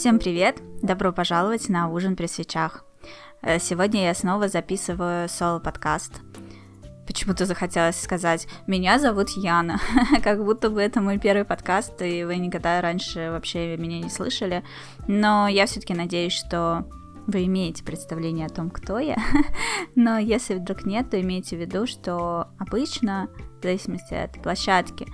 Всем привет! Добро пожаловать на ужин при свечах. Э, сегодня я снова записываю соло-подкаст. Почему-то захотелось сказать «Меня зовут Яна», как будто бы это мой первый подкаст, и вы никогда раньше вообще меня не слышали. Но я все-таки надеюсь, что вы имеете представление о том, кто я. Но если вдруг нет, то имейте в виду, что обычно, в зависимости от площадки,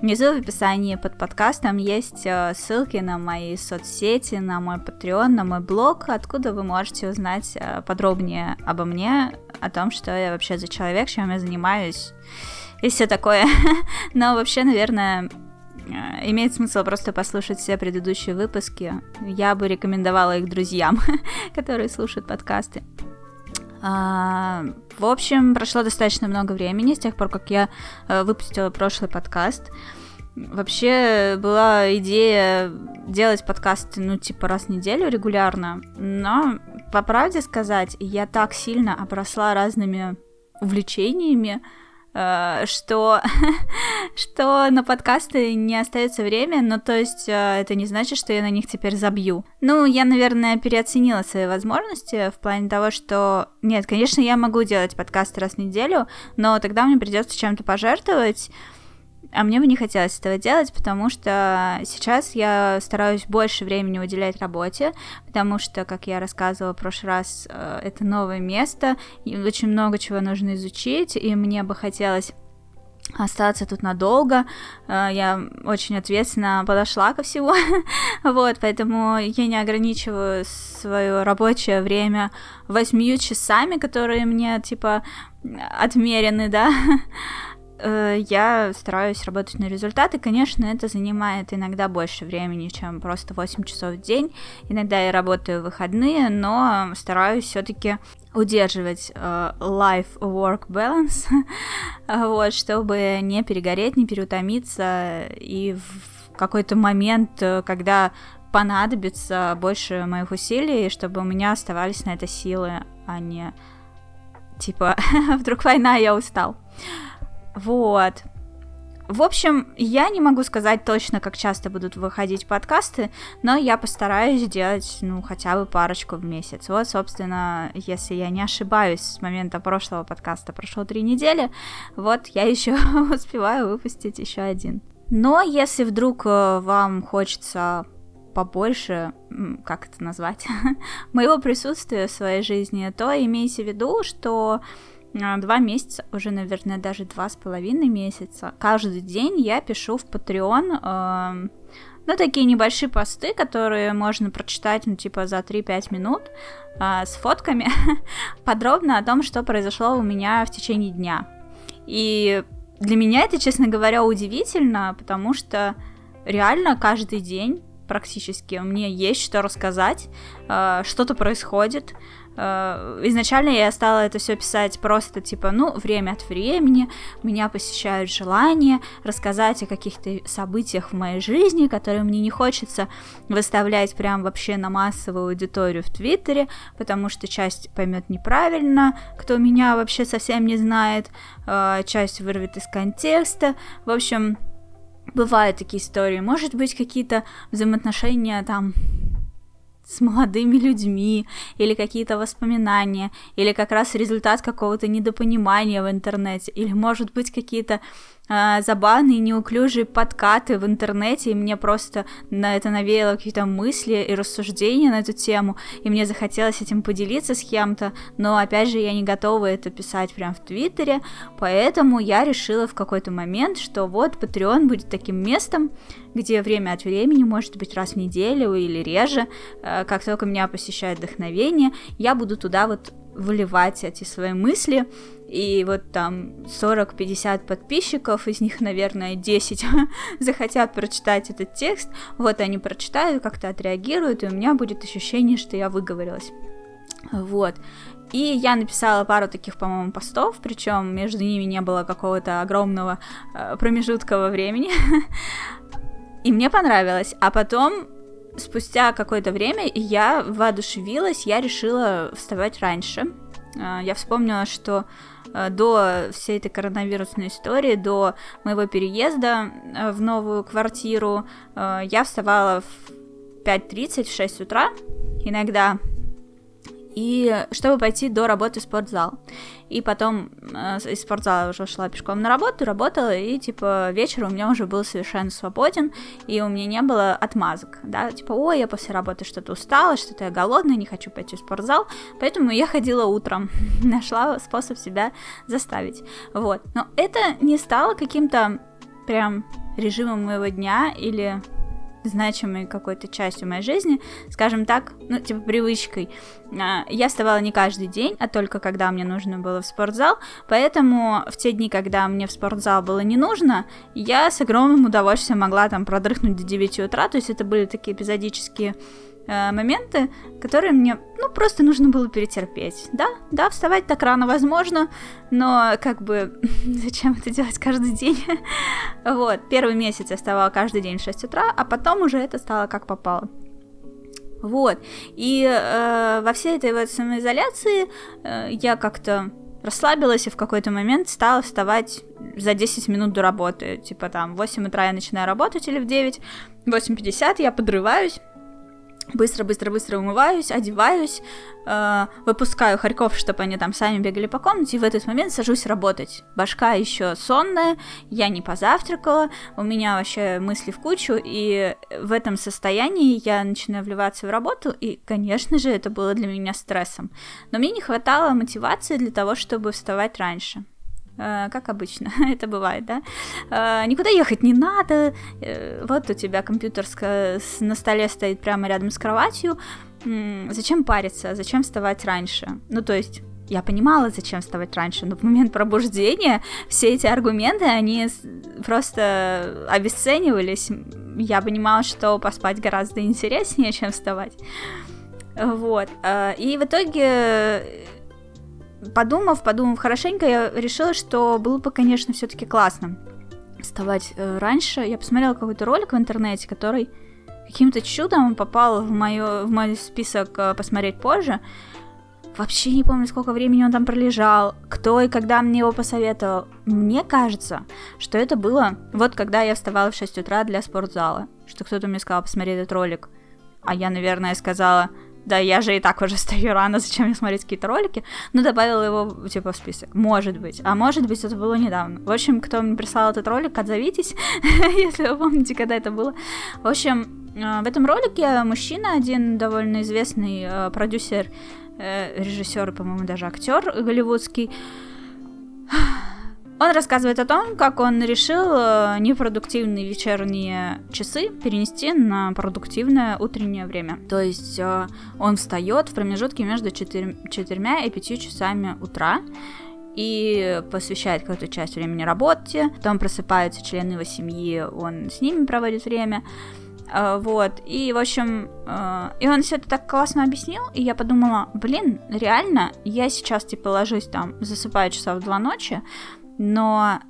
Внизу в описании под подкастом есть э, ссылки на мои соцсети, на мой Patreon, на мой блог, откуда вы можете узнать э, подробнее обо мне, о том, что я вообще за человек, чем я занимаюсь и все такое. Но вообще, наверное, э, имеет смысл просто послушать все предыдущие выпуски. Я бы рекомендовала их друзьям, которые слушают подкасты. А, в общем, прошло достаточно много времени с тех пор, как я выпустила прошлый подкаст. Вообще была идея делать подкасты, ну, типа раз в неделю регулярно, но, по правде сказать, я так сильно обросла разными увлечениями, Э, что, что на подкасты не остается время, но то есть э, это не значит, что я на них теперь забью. Ну, я, наверное, переоценила свои возможности в плане того, что нет, конечно, я могу делать подкасты раз в неделю, но тогда мне придется чем-то пожертвовать, а мне бы не хотелось этого делать, потому что сейчас я стараюсь больше времени уделять работе, потому что, как я рассказывала в прошлый раз, э, это новое место, и очень много чего нужно изучить, и мне бы хотелось остаться тут надолго. Э, я очень ответственно подошла ко всему. вот, поэтому я не ограничиваю свое рабочее время восьмью часами, которые мне, типа, отмерены, да. Э, я стараюсь работать на результаты. Конечно, это занимает иногда больше времени, чем просто 8 часов в день. Иногда я работаю в выходные, но стараюсь все-таки удерживать э, life-work balance, вот, чтобы не перегореть, не переутомиться, и в какой-то момент, э, когда понадобится больше моих усилий, чтобы у меня оставались на это силы, а не типа вдруг война, я устал. Вот. В общем, я не могу сказать точно, как часто будут выходить подкасты, но я постараюсь сделать, ну, хотя бы парочку в месяц. Вот, собственно, если я не ошибаюсь, с момента прошлого подкаста прошло три недели, вот я еще успеваю выпустить еще один. Но если вдруг э, вам хочется побольше, как это назвать, моего присутствия в своей жизни, то имейте в виду, что два месяца, уже, наверное, даже два с половиной месяца. Каждый день я пишу в Patreon, э, ну, такие небольшие посты, которые можно прочитать, ну, типа, за 3-5 минут э, с фотками, подробно о том, что произошло у меня в течение дня. И для меня это, честно говоря, удивительно, потому что реально каждый день практически мне есть что рассказать, э, что-то происходит, изначально я стала это все писать просто типа, ну, время от времени меня посещают желания рассказать о каких-то событиях в моей жизни, которые мне не хочется выставлять прям вообще на массовую аудиторию в Твиттере, потому что часть поймет неправильно, кто меня вообще совсем не знает, э, часть вырвет из контекста. В общем, бывают такие истории. Может быть, какие-то взаимоотношения там с молодыми людьми, или какие-то воспоминания, или как раз результат какого-то недопонимания в интернете, или, может быть, какие-то э, забавные, неуклюжие подкаты в интернете, и мне просто на это навеяло какие-то мысли и рассуждения на эту тему, и мне захотелось этим поделиться с кем-то, но, опять же, я не готова это писать прям в Твиттере, поэтому я решила в какой-то момент, что вот Patreon будет таким местом, где время от времени, может быть, раз в неделю или реже, э, как только меня посещает вдохновение, я буду туда вот выливать эти свои мысли, и вот там 40-50 подписчиков, из них, наверное, 10 захотят прочитать этот текст, вот они прочитают, как-то отреагируют, и у меня будет ощущение, что я выговорилась. Вот. И я написала пару таких, по-моему, постов, причем между ними не было какого-то огромного э, промежутка во времени. И мне понравилось. А потом, спустя какое-то время, я воодушевилась, я решила вставать раньше. А, я вспомнила, что до всей этой коронавирусной истории, до моего переезда а, в новую квартиру, я вставала в 5.30, в 6 утра, иногда и чтобы пойти до работы в спортзал. И потом э, из спортзала уже шла пешком на работу, работала, и, типа, вечер у меня уже был совершенно свободен, и у меня не было отмазок, да, типа, ой, я после работы что-то устала, что-то я голодная, не хочу пойти в спортзал, поэтому я ходила утром, нашла способ себя заставить, вот. Но это не стало каким-то прям режимом моего дня или значимой какой-то частью моей жизни, скажем так, ну, типа привычкой. А, я вставала не каждый день, а только когда мне нужно было в спортзал, поэтому в те дни, когда мне в спортзал было не нужно, я с огромным удовольствием могла там продрыхнуть до 9 утра, то есть это были такие эпизодические э, моменты, которые мне, ну, просто нужно было перетерпеть. Да, да, вставать так рано возможно, но как бы зачем это делать каждый день? вот, первый месяц я вставала каждый день в 6 утра, а потом уже это стало как попало. Вот, и э, во всей этой вот самоизоляции э, я как-то расслабилась и в какой-то момент стала вставать за 10 минут до работы. Типа там в 8 утра я начинаю работать или в 9, 8.50 я подрываюсь, быстро-быстро-быстро умываюсь, одеваюсь, э, выпускаю хорьков, чтобы они там сами бегали по комнате, и в этот момент сажусь работать. Башка еще сонная, я не позавтракала, у меня вообще мысли в кучу, и в этом состоянии я начинаю вливаться в работу, и, конечно же, это было для меня стрессом. Но мне не хватало мотивации для того, чтобы вставать раньше. Э, как обычно, это бывает, да, э, никуда ехать не надо, э, вот у тебя компьютер на столе стоит прямо рядом с кроватью, зачем париться, зачем вставать раньше, ну, то есть я понимала, зачем вставать раньше, но в момент пробуждения все эти аргументы, они просто обесценивались. Я понимала, что поспать гораздо интереснее, чем вставать. Вот. И в итоге подумав, подумав хорошенько, я решила, что было бы, конечно, все-таки классно вставать э, раньше. Я посмотрела какой-то ролик в интернете, который каким-то чудом попал в, моё, в мой список э, посмотреть позже. Вообще не помню, сколько времени он там пролежал, кто и когда мне его посоветовал. Мне кажется, что это было вот когда я вставала в 6 утра для спортзала, что кто-то мне сказал посмотреть этот ролик. А я, наверное, сказала, да, я же и так уже стою рано, зачем мне смотреть какие-то ролики, но добавила его, типа, в список. Может быть. А может быть, это было недавно. В общем, кто мне прислал этот ролик, отзовитесь, если вы помните, когда это было. В общем, э, в этом ролике мужчина, один довольно известный э, продюсер, э, режиссер, по-моему, даже актер голливудский, он рассказывает о том, как он решил э, непродуктивные вечерние часы перенести на продуктивное утреннее время. То есть э, он встает в промежутке между 4, 4 и 5 часами утра и посвящает какую-то часть времени работе, потом просыпаются члены его семьи, он с ними проводит время, э, вот, и, в общем, и он все это так классно объяснил, и я подумала, блин, реально, я сейчас, типа, ложусь там, засыпаю часа в два ночи, но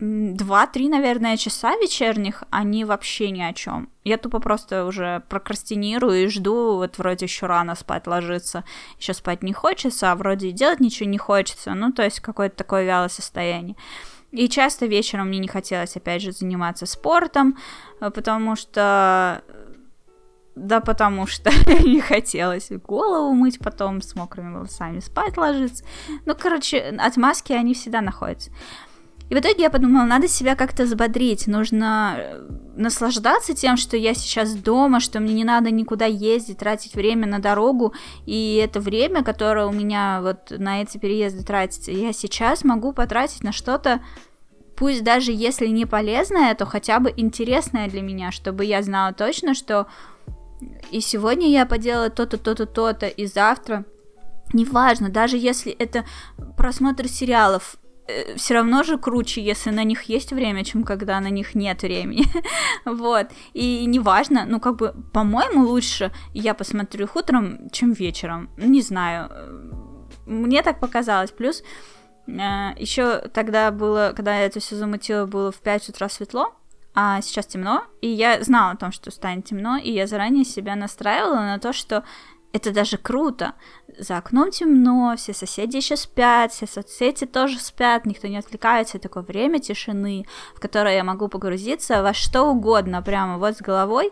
два-три, наверное, часа вечерних, они вообще ни о чем. Я тупо просто уже прокрастинирую и жду, вот вроде еще рано спать ложиться, еще спать не хочется, а вроде и делать ничего не хочется, ну, то есть какое-то такое вялое состояние. И часто вечером мне не хотелось, опять же, заниматься спортом, э, потому что да потому что не хотелось голову мыть потом с мокрыми волосами, спать ложиться. Ну, короче, отмазки, они всегда находятся. И в итоге я подумала, надо себя как-то взбодрить, нужно э, наслаждаться тем, что я сейчас дома, что мне не надо никуда ездить, тратить время на дорогу, и это время, которое у меня вот на эти переезды тратится, я сейчас могу потратить на что-то, пусть даже если не полезное, то хотя бы интересное для меня, чтобы я знала точно, что и сегодня я поделала то-то, то-то, то-то, и завтра. Неважно, даже если это просмотр сериалов, э, все равно же круче, если на них есть время, чем когда на них нет времени. вот. И неважно, ну, как бы, по-моему, лучше я посмотрю их утром, чем вечером. Не знаю. Мне так показалось. Плюс э, еще тогда было, когда я это все замутила, было в 5 утра светло а сейчас темно, и я знала о том, что станет темно, и я заранее себя настраивала на то, что это даже круто. За окном темно, все соседи еще спят, все соцсети тоже спят, никто не отвлекается. Такое время тишины, в которое я могу погрузиться во что угодно, прямо вот с головой.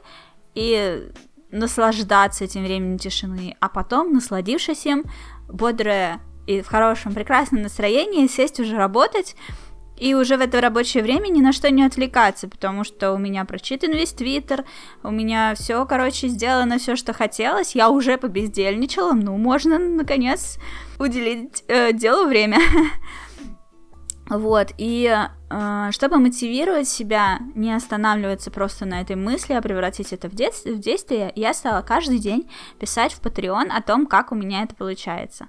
и наслаждаться этим временем тишины, а потом, насладившись им, бодрое и в хорошем, прекрасном настроении, сесть уже работать, и уже в это рабочее время ни на что не отвлекаться, потому что у меня прочитан весь твиттер, у меня все, короче, сделано все, что хотелось, я уже побездельничала, ну, можно, наконец, уделить э, делу время. Вот, и э, чтобы мотивировать себя, не останавливаться просто на этой мысли, а превратить это в, дет- в действие, я стала каждый день писать в Patreon о том, как у меня это получается.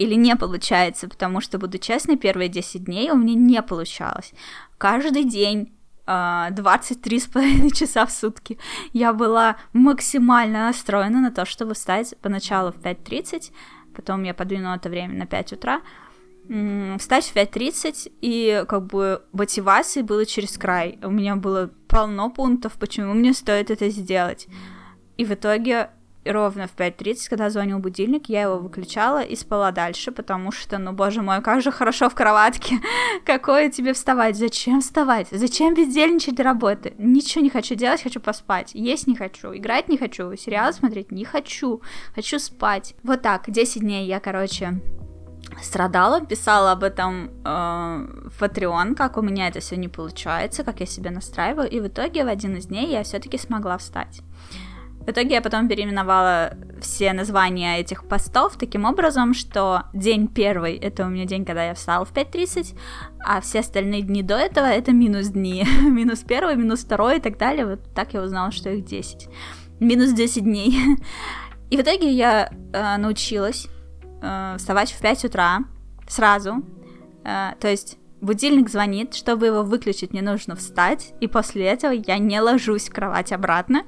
Или не получается, потому что, буду честной, первые 10 дней у меня не получалось. Каждый день 23,5 а, часа в сутки. Я была максимально настроена на то, чтобы встать поначалу в 5.30, потом я подвинула это время на 5 утра, встать в 5.30, и как бы мотивации было через край. У меня было полно пунктов, почему мне стоит это сделать. И в итоге ровно в 5.30, когда звонил будильник, я его выключала и спала дальше, потому что, ну, боже мой, как же хорошо в кроватке. Какое тебе вставать? Зачем вставать? Зачем бездельничать до работы? Ничего не хочу делать, хочу поспать. Есть не хочу, играть не хочу, сериал смотреть не хочу, хочу спать. Вот так, 10 дней я, короче, страдала, писала об этом э, в Patreon, как у меня это все не получается, как я себя настраиваю, и в итоге в один из дней я все-таки смогла встать. В итоге я потом переименовала все названия этих постов таким образом, что день первый — это у меня день, когда я встала в 5.30, а все остальные дни до этого — это минус дни. минус первый, минус второй и так далее. Вот так я узнала, что их 10. Минус 10 дней. и в итоге я э, научилась э, вставать в 5 утра сразу. Э, то есть будильник звонит, чтобы его выключить, мне нужно встать, и после этого я не ложусь в кровать обратно.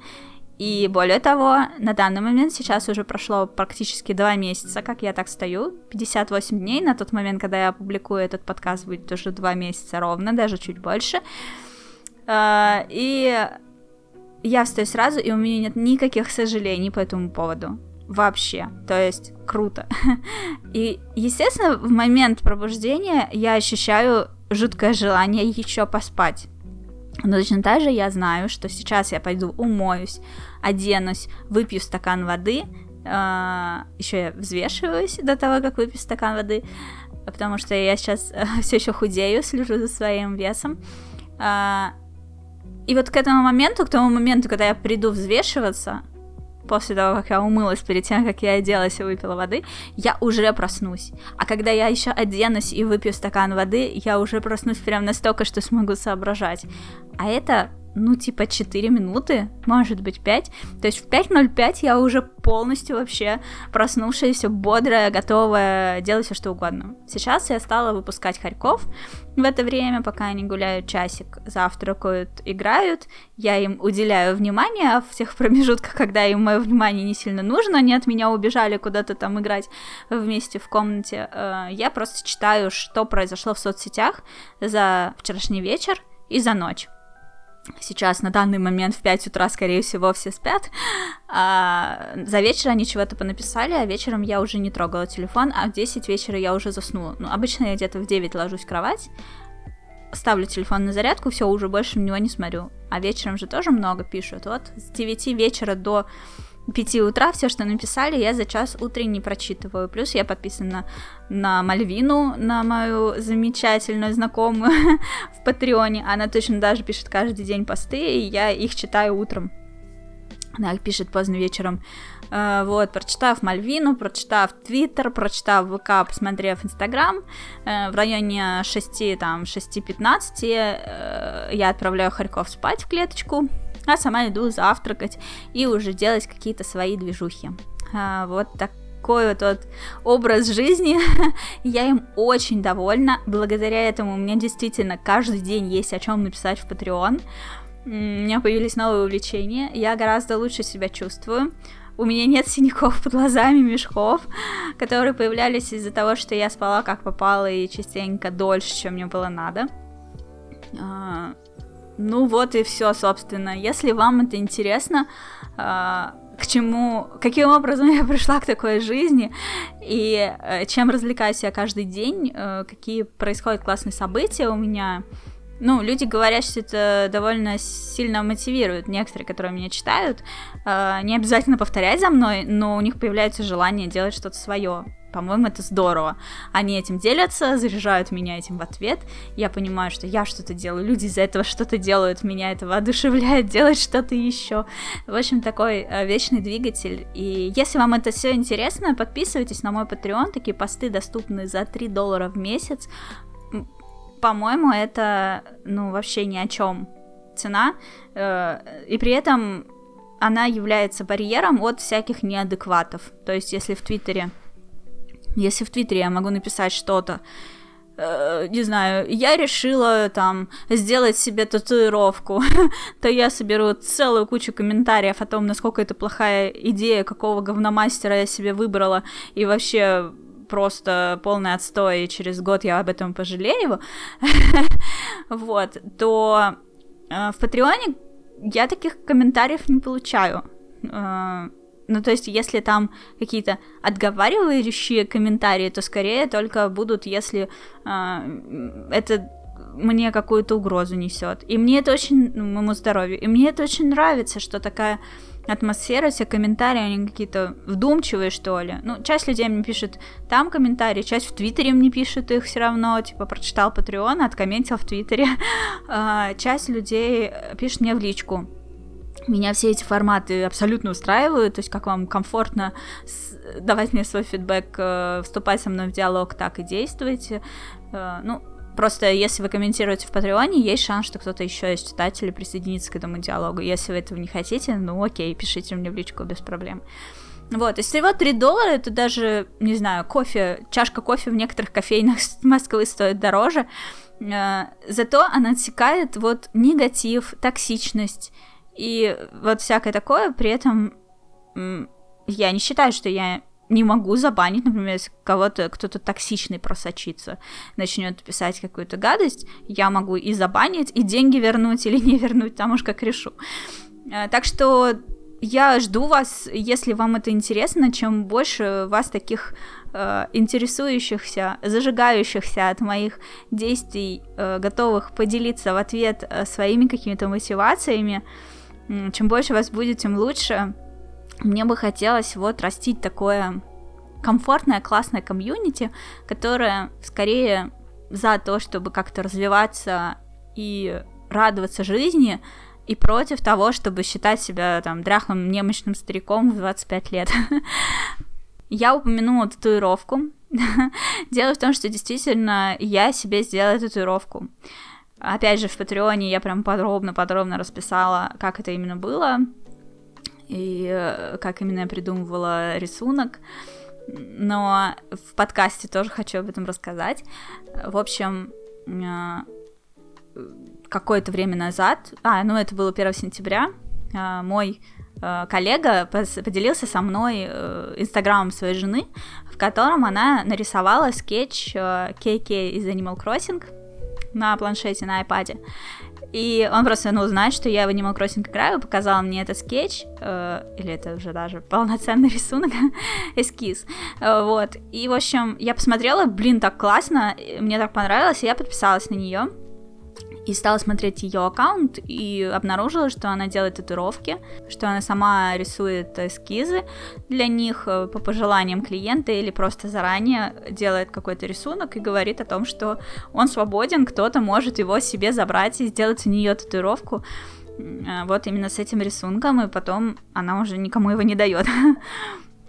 И более того, на данный момент сейчас уже прошло практически два месяца, как я так стою, 58 дней, на тот момент, когда я опубликую этот подкаст, будет уже два месяца ровно, даже чуть больше. Э, и я встаю сразу, и у меня нет никаких сожалений по этому поводу вообще. То есть круто. И, естественно, в момент пробуждения я ощущаю жуткое желание еще поспать. Но точно так же я знаю, что сейчас я пойду умоюсь, оденусь, выпью стакан воды, э, еще я взвешиваюсь до того, как выпью стакан воды, потому что я сейчас все еще худею, слежу за своим весом. Э, и вот к этому моменту, к тому моменту, когда я приду взвешиваться, после того, как я умылась, перед тем, как я оделась и выпила воды, я уже проснусь. А когда я еще оденусь и выпью стакан воды, я уже проснусь прям настолько, что смогу соображать. А это ну, типа 4 минуты, может быть 5. То есть в 5.05 я уже полностью вообще проснувшаяся, бодрая, готовая делать все что угодно. Сейчас я стала выпускать Харьков. В это время, пока они гуляют часик, завтракают, играют, я им уделяю внимание, в тех промежутках, когда им мое внимание не сильно нужно, они от меня убежали куда-то там играть вместе в комнате, э, я просто читаю, что произошло в соцсетях за вчерашний вечер и за ночь. Сейчас на данный момент в 5 утра, скорее всего, все спят. А за вечер они чего-то понаписали, а вечером я уже не трогала телефон, а в 10 вечера я уже заснула. Ну, обычно я где-то в 9 ложусь в кровать, ставлю телефон на зарядку, все, уже больше на него не смотрю. А вечером же тоже много пишут. Вот с 9 вечера до 5 утра все, что написали, я за час утренний прочитываю. Плюс я подписана на Мальвину, на мою замечательную знакомую в Патреоне. Она точно даже пишет каждый день посты, и я их читаю утром. Она их пишет поздно вечером. Uh, вот, прочитав Мальвину, прочитав Твиттер, прочитав ВК, посмотрев Инстаграм, uh, в районе 6, там, 6.15 uh, я отправляю Харьков спать в клеточку, а сама иду завтракать и уже делать какие-то свои движухи. А, вот такой вот, вот образ жизни. Я им очень довольна. Благодаря этому у меня действительно каждый день есть о чем написать в Patreon. У меня появились новые увлечения. Я гораздо лучше себя чувствую. У меня нет синяков под глазами, мешков, которые появлялись из-за того, что я спала как попало и частенько дольше, чем мне было надо. Ну вот и все, собственно. Если вам это интересно, а, к чему, каким образом я пришла к такой жизни и э, чем развлекаюсь я каждый день, э, какие происходят классные события у меня, ну, люди говорят, что это довольно сильно мотивирует. Некоторые, которые меня читают, э, не обязательно повторять за мной, но у них появляется желание делать что-то свое. По-моему, это здорово. Они этим делятся, заряжают меня этим в ответ. Я понимаю, что я что-то делаю, люди из-за этого что-то делают, меня это воодушевляет делать что-то еще. В общем, такой э, вечный двигатель. И если вам это все интересно, подписывайтесь на мой Patreon. Такие посты доступны за 3 доллара в месяц по-моему, это, ну, вообще ни о чем цена, э, и при этом она является барьером от всяких неадекватов. То есть, если в Твиттере, если в Твиттере я могу написать что-то, э, не знаю, я решила там сделать себе татуировку, то я соберу целую кучу комментариев о том, насколько это плохая идея, какого говномастера я себе выбрала, и вообще просто полный отстой, и через год я об этом пожалею, вот, то э, в Патреоне я таких комментариев не получаю. Ну, то есть, если там какие-то отговаривающие комментарии, то скорее только будут, если э, это мне какую-то угрозу несет. И мне это очень, ну, моему здоровью, и мне это очень нравится, что такая атмосфера, все комментарии, они какие-то вдумчивые, что ли. Ну, часть людей мне пишет там комментарии, часть в Твиттере мне пишет их все равно, типа, прочитал Patreon, откомментил в Твиттере. А, часть людей пишет мне в личку. Меня все эти форматы абсолютно устраивают, то есть как вам комфортно давать мне свой фидбэк, э, вступать со мной в диалог, так и действуйте. Э, ну, Просто если вы комментируете в Патреоне, есть шанс, что кто-то еще из читателей присоединится к этому диалогу. Если вы этого не хотите, ну окей, пишите мне в личку без проблем. Вот, и всего 3 доллара, это даже, не знаю, кофе, чашка кофе в некоторых кофейнях Москвы стоит дороже. Э, зато она отсекает вот негатив, токсичность и вот всякое такое. При этом я не считаю, что я не могу забанить, например, если кого-то кто-то токсичный просочится, начнет писать какую-то гадость, я могу и забанить, и деньги вернуть или не вернуть, там уж как решу. Э, так что я жду вас, если вам это интересно, чем больше вас таких э, интересующихся, зажигающихся от моих действий, э, готовых поделиться в ответ э, своими какими-то мотивациями, э, чем больше вас будет, тем лучше мне бы хотелось вот растить такое комфортное, классное комьюнити, которое скорее за то, чтобы как-то развиваться и радоваться жизни, и против того, чтобы считать себя там дряхлым немощным стариком в 25 лет. Я упомянула татуировку. Дело в том, что действительно я себе сделала татуировку. Опять же, в Патреоне я прям подробно-подробно расписала, как это именно было и э, как именно я придумывала рисунок. Но в подкасте тоже хочу об этом рассказать. В общем, э, какое-то время назад, а, ну это было 1 сентября, э, мой коллега поделился со мной инстаграмом своей жены, в котором она нарисовала скетч Кейки из Animal Crossing на планшете, на iPad. И он просто, ну, знает, что я в Animal Crossing играю, показал мне этот скетч, э, или это уже даже полноценный рисунок, эскиз, э, вот. И, в общем, я посмотрела, блин, так классно, мне так понравилось, и я подписалась на нее и стала смотреть ее аккаунт и обнаружила, что она делает татуировки, что она сама рисует эскизы для них э, по пожеланиям клиента или просто заранее делает какой-то рисунок и говорит о том, что он свободен, кто-то может его себе забрать и сделать у нее татуировку э, вот именно с этим рисунком, и потом она уже никому его не дает.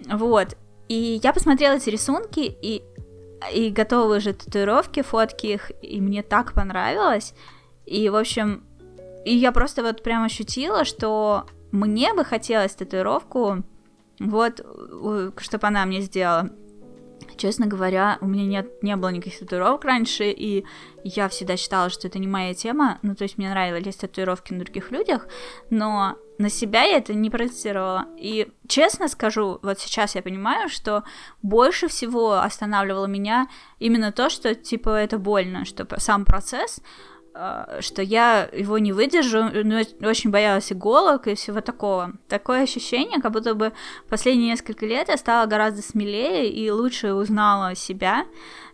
Вот. И я посмотрела эти рисунки, и и готовы уже татуировки, фотки их, и мне так понравилось. И, в общем, и я просто вот прям ощутила, что мне бы хотелось татуировку, вот, чтобы она мне сделала. Честно говоря, у меня нет, не было никаких татуировок раньше, и я всегда считала, что это не моя тема. Ну, то есть мне нравились татуировки на других людях, но на себя я это не проецировала. И честно скажу, вот сейчас я понимаю, что больше всего останавливало меня именно то, что, типа, это больно, что сам процесс, что я его не выдержу, но очень боялась иголок и всего такого. Такое ощущение, как будто бы последние несколько лет я стала гораздо смелее и лучше узнала себя,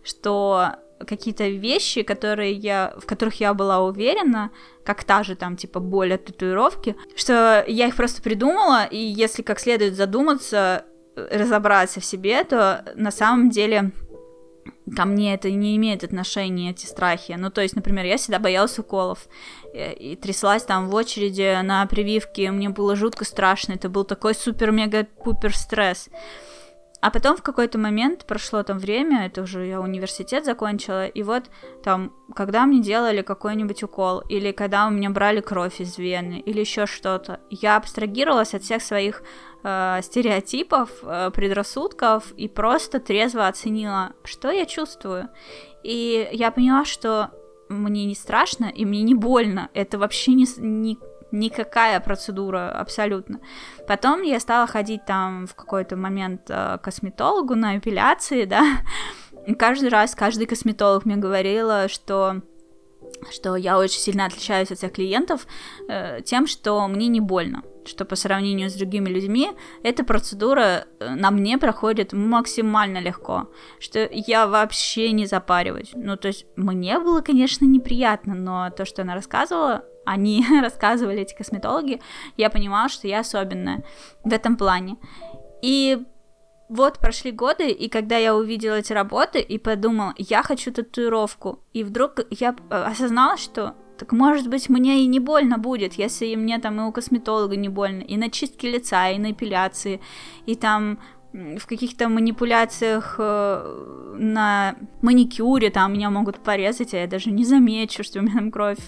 что какие-то вещи, которые я, в которых я была уверена, как та же там, типа, боль от татуировки, что я их просто придумала, и если как следует задуматься, разобраться в себе, то на самом деле ко мне это не имеет отношения, эти страхи. Ну, то есть, например, я всегда боялась уколов э, и тряслась там в очереди на прививки, мне было жутко страшно, это был такой супер-мега-пупер стресс. А потом в какой-то момент прошло там время, это уже я университет закончила, и вот там, когда мне делали какой-нибудь укол, или когда у меня брали кровь из вены, или еще что-то, я абстрагировалась от всех своих э, стереотипов, э, предрассудков и просто трезво оценила, что я чувствую. И я поняла, что мне не страшно и мне не больно. Это вообще не, не никакая процедура абсолютно. Потом я стала ходить там в какой-то момент э, к косметологу на эпиляции, да, и каждый раз каждый косметолог мне говорила, что что я очень сильно отличаюсь от всех клиентов э, тем, что мне не больно, что по сравнению с другими людьми эта процедура э, на мне проходит максимально легко, что я вообще не запариваюсь. Ну, то есть мне было, конечно, неприятно, но то, что она рассказывала, они рассказывали, эти косметологи, я понимала, что я особенная в этом плане. И вот прошли годы, и когда я увидела эти работы и подумала, я хочу татуировку, и вдруг я э, осознала, что так может быть мне и не больно будет, если мне там и у косметолога не больно, и на чистке лица, и на эпиляции, и там в каких-то манипуляциях э, на маникюре, там меня могут порезать, а я даже не замечу, что у меня там кровь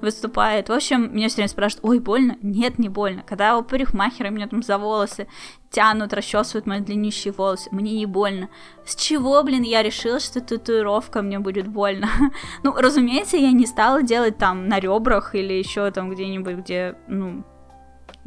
выступает. В общем, меня все время спрашивают, ой, больно? Нет, не больно. Когда у парикмахера меня там за волосы тянут, расчесывают мои длиннющие волосы, мне не больно. С чего, блин, я решила, что татуировка мне будет больно? ну, разумеется, я не стала делать там на ребрах или еще там где-нибудь, где, ну,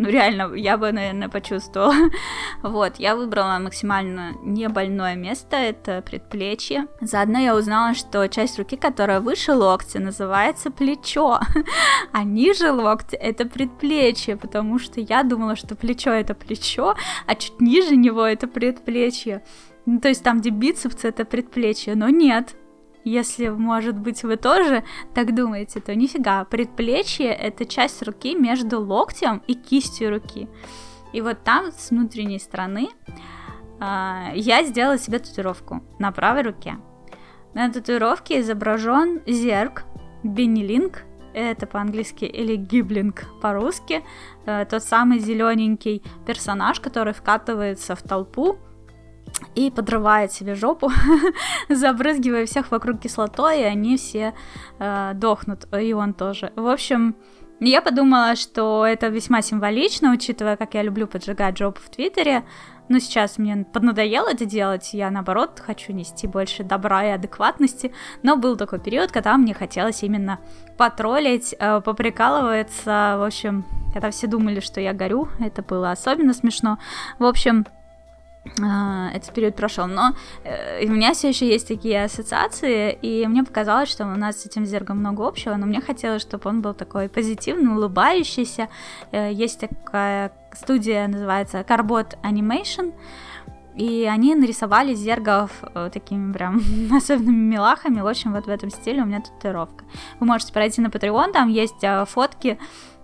ну, реально, я бы, наверное, почувствовала. вот, я выбрала максимально не больное место, это предплечье. Заодно я узнала, что часть руки, которая выше локтя, называется плечо, а ниже локтя это предплечье, потому что я думала, что плечо это плечо, а чуть ниже него это предплечье. Ну, то есть там, где бицепс, это предплечье, но нет, если, может быть, вы тоже так думаете, то нифига. Предплечье — это часть руки между локтем и кистью руки. И вот там, с внутренней стороны, э, я сделала себе татуировку на правой руке. На татуировке изображен зерк, бенилинг, это по-английски, или гиблинг по-русски, э, тот самый зелененький персонаж, который вкатывается в толпу, и подрывает себе жопу, забрызгивая всех вокруг кислотой, и они все э, дохнут, и он тоже. В общем, я подумала, что это весьма символично, учитывая, как я люблю поджигать жопу в Твиттере. Но сейчас мне поднадоело это делать, я наоборот хочу нести больше добра и адекватности. Но был такой период, когда мне хотелось именно потроллить, э, поприкалываться. В общем, когда все думали, что я горю, это было особенно смешно. В общем, этот период прошел, но э, у меня все еще есть такие ассоциации, и мне показалось, что у нас с этим зергом много общего, но мне хотелось, чтобы он был такой позитивный, улыбающийся. Э, есть такая студия, называется Carbot Animation, и они нарисовали зергов э, такими прям особенными милахами. В общем, вот в этом стиле у меня татуировка. Вы можете пройти на Patreon, там есть фотки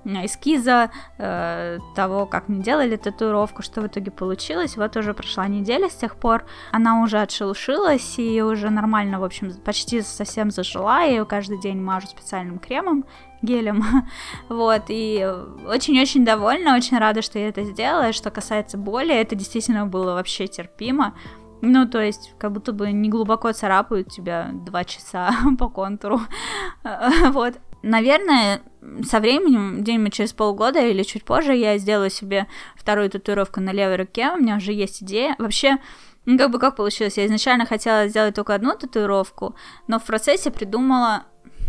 эскиза э, того, как мне делали татуировку, что в итоге получилось. Вот уже прошла неделя с тех пор, она уже отшелушилась и уже нормально, в общем, почти совсем зажила. Я ее каждый день мажу специальным кремом, гелем. вот, и очень-очень довольна, очень рада, что я это сделала. Что касается боли, это действительно было вообще терпимо. Ну, то есть, как будто бы не глубоко царапают тебя два часа по контуру. вот. Наверное, со временем, где-нибудь через полгода или чуть позже, я сделаю себе вторую татуировку на левой руке. У меня уже есть идея. Вообще, ну, как бы как получилось? Я изначально хотела сделать только одну татуировку, но в процессе придумала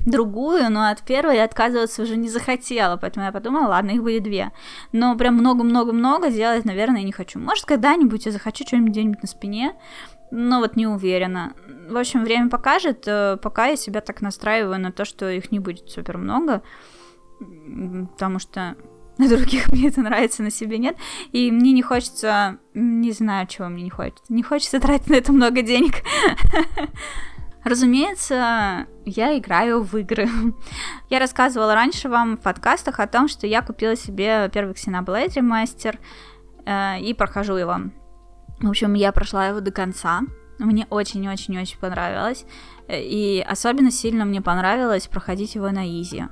другую, но от первой я отказываться уже не захотела, поэтому я подумала, ладно, их будет две. Но прям много-много-много делать, наверное, не хочу. Может, когда-нибудь я захочу что-нибудь где-нибудь на спине, но вот не уверена. В общем, время покажет, э, пока я себя так настраиваю на то, что их не будет супер много, потому что на других мне это нравится, на себе нет. И мне не хочется, не знаю, чего мне не хочется. Не хочется тратить на это много денег. Разумеется, я играю в игры. я рассказывала раньше вам в подкастах о том, что я купила себе первый Xenoblade ремастер э, и прохожу его. В общем, я прошла его до конца. Мне очень-очень-очень понравилось. И особенно сильно мне понравилось проходить его на изи.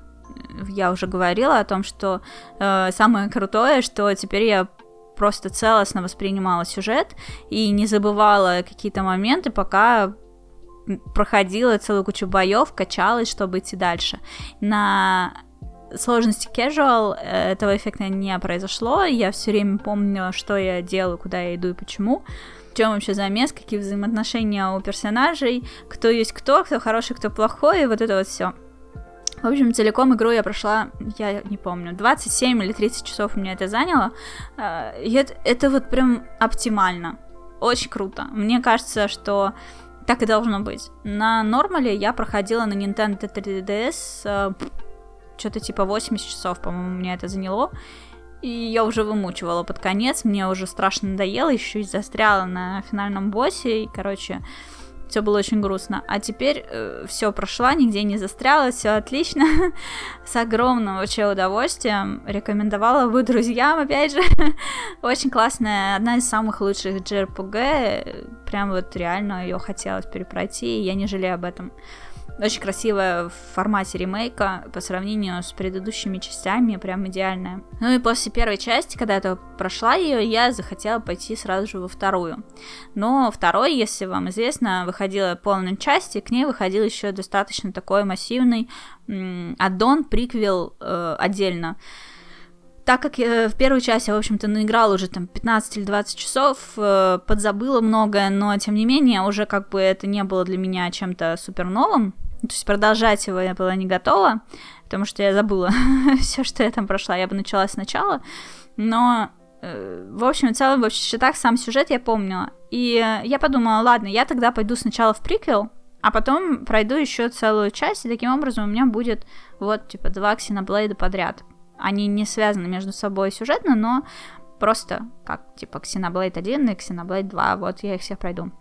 Я уже говорила о том, что э, самое крутое, что теперь я просто целостно воспринимала сюжет и не забывала какие-то моменты, пока проходила целую кучу боев, качалась, чтобы идти дальше. На сложности casual э, этого эффекта не произошло. Я все время помнила, что я делаю, куда я иду и почему. В чем вообще замес, какие взаимоотношения у персонажей, кто есть кто, кто хороший, кто плохой, и вот это вот все. В общем, целиком игру я прошла, я не помню, 27 или 30 часов у меня это заняло. Э, и это, это вот прям оптимально. Очень круто. Мне кажется, что так и должно быть. На нормале я проходила на Nintendo 3DS э, что-то типа 80 часов, по-моему, мне это заняло. И я уже вымучивала под конец, мне уже страшно надоело, еще и застряла на финальном боссе, и, короче, все было очень грустно. А теперь э, все прошла, нигде не застряла, все отлично. С огромным вообще удовольствием. Рекомендовала бы друзьям, опять же. очень классная, одна из самых лучших JRPG. Прям вот реально ее хотелось перепройти, и я не жалею об этом. Очень красивая в формате ремейка по сравнению с предыдущими частями, прям идеальная. Ну и после первой части, когда я прошла ее, я захотела пойти сразу же во вторую. Но второй, если вам известно, выходила полная часть, и к ней выходил еще достаточно такой массивный аддон, приквел э, отдельно так как я в первую часть я, в общем-то, наиграла уже там 15 или 20 часов, э, подзабыла многое, но тем не менее уже как бы это не было для меня чем-то супер новым, то есть продолжать его я была не готова, потому что я забыла все, что я там прошла. Я бы начала сначала. Но, э, в общем и целом, в счетах сам сюжет я помнила. И я подумала, ладно, я тогда пойду сначала в приквел, а потом пройду еще целую часть, и таким образом у меня будет вот, типа, два Ксеноблейда подряд. Они не связаны между собой сюжетно, но просто как, типа, Xenoblade 1 и Xenoblade 2, вот я их всех пройду.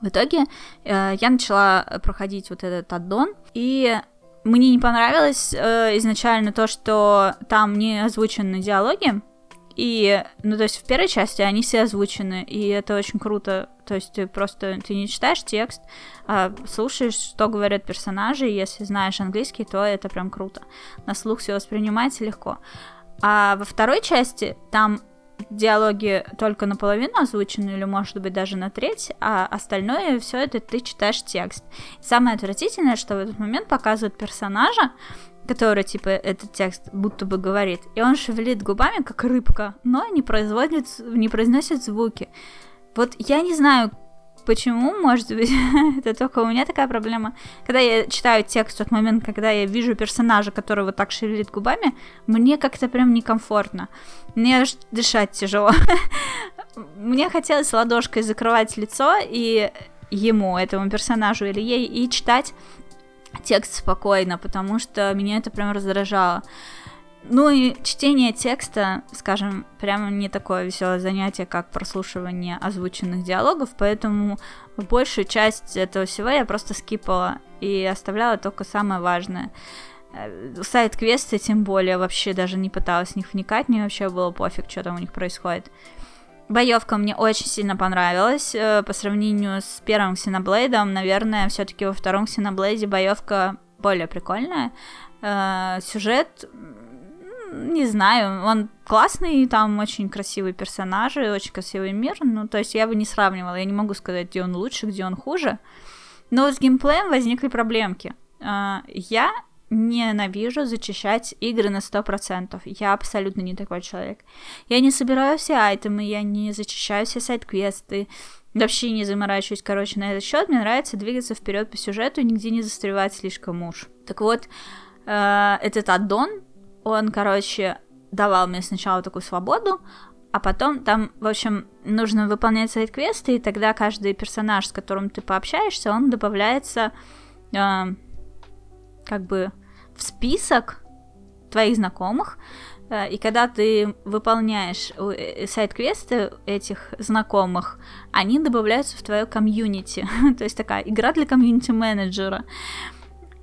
В итоге э, я начала проходить вот этот аддон, и мне не понравилось э, изначально то, что там не озвучены диалоги, и, ну, то есть в первой части они все озвучены, и это очень круто. То есть ты просто, ты не читаешь текст, а слушаешь, что говорят персонажи, и если знаешь английский, то это прям круто. На слух все воспринимается легко. А во второй части там диалоги только наполовину озвучены, или может быть даже на треть, а остальное все это ты читаешь текст. Самое отвратительное, что в этот момент показывают персонажа, который, типа, этот текст будто бы говорит, и он шевелит губами, как рыбка, но не производит, не произносит звуки. Вот я не знаю, Почему, может быть, это только у меня такая проблема. Когда я читаю текст тот момент, когда я вижу персонажа, который вот так шевелит губами, мне как-то прям некомфортно. Мне аж дышать тяжело. Мне хотелось ладошкой закрывать лицо и ему, этому персонажу или ей, и читать текст спокойно, потому что меня это прям раздражало. Ну и чтение текста, скажем, прямо не такое веселое занятие, как прослушивание озвученных диалогов, поэтому большую часть этого всего я просто скипала и оставляла только самое важное. Э, сайт-квесты, тем более, вообще даже не пыталась в них вникать, мне вообще было пофиг, что там у них происходит. Боевка мне очень сильно понравилась. Э, по сравнению с первым Xenoblade, наверное, все-таки во втором Xenoblade боевка более прикольная. Э, сюжет не знаю, он классный, там очень красивые персонажи, очень красивый мир, ну, то есть я бы не сравнивала, я не могу сказать, где он лучше, где он хуже, но с геймплеем возникли проблемки. А, я ненавижу зачищать игры на 100%. Я абсолютно не такой человек. Я не собираю все айтемы, я не зачищаю все сайт-квесты, вообще не заморачиваюсь, короче, на этот счет. Мне нравится двигаться вперед по сюжету и нигде не застревать слишком уж. Так вот, э, этот аддон он, короче, давал мне сначала такую свободу, а потом там, в общем, нужно выполнять сайт-квесты, и тогда каждый персонаж, с которым ты пообщаешься, он добавляется э, как бы в список твоих знакомых, Э, и когда ты выполняешь э, сайт-квесты этих знакомых, они добавляются в твое комьюнити. То есть такая игра для комьюнити-менеджера.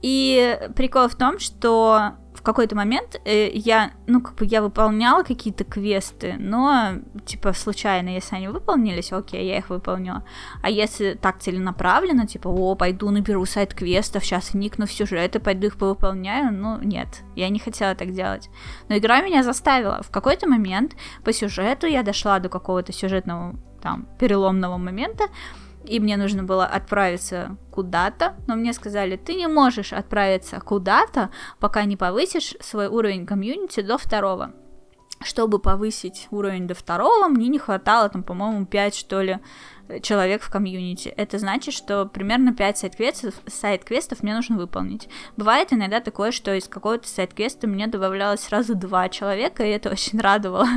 И прикол в том, что в какой-то момент э, я, ну, как бы я выполняла какие-то квесты, но, типа, случайно, если они выполнились, окей, я их выполнила. А если так целенаправленно, типа, о, пойду наберу сайт квестов, сейчас вникну в сюжеты, пойду их повыполняю, ну, нет, я не хотела так делать. Но игра меня заставила. В какой-то момент по сюжету я дошла до какого-то сюжетного, там, переломного момента, и мне нужно было отправиться куда-то, но мне сказали, ты не можешь отправиться куда-то, пока не повысишь свой уровень комьюнити до второго. Чтобы повысить уровень до второго, мне не хватало, там, по-моему, 5, что ли, человек в комьюнити. Это значит, что примерно 5 сайт-квестов, сайт-квестов мне нужно выполнить. Бывает иногда такое, что из какого-то сайт-квеста мне добавлялось сразу два человека, и это очень радовало.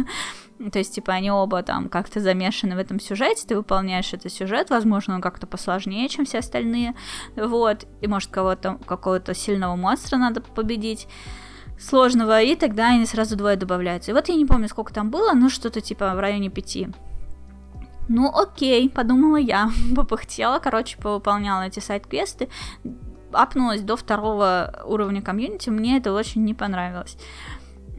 То есть, типа, они оба там как-то замешаны в этом сюжете, ты выполняешь этот сюжет, возможно, он как-то посложнее, чем все остальные, вот, и, может, кого-то, какого-то сильного монстра надо победить, сложного, и тогда они сразу двое добавляются. И вот я не помню, сколько там было, но что-то типа в районе пяти. Ну окей, подумала я, попыхтела, короче, повыполняла эти сайт-квесты, апнулась до второго уровня комьюнити, мне это очень не понравилось.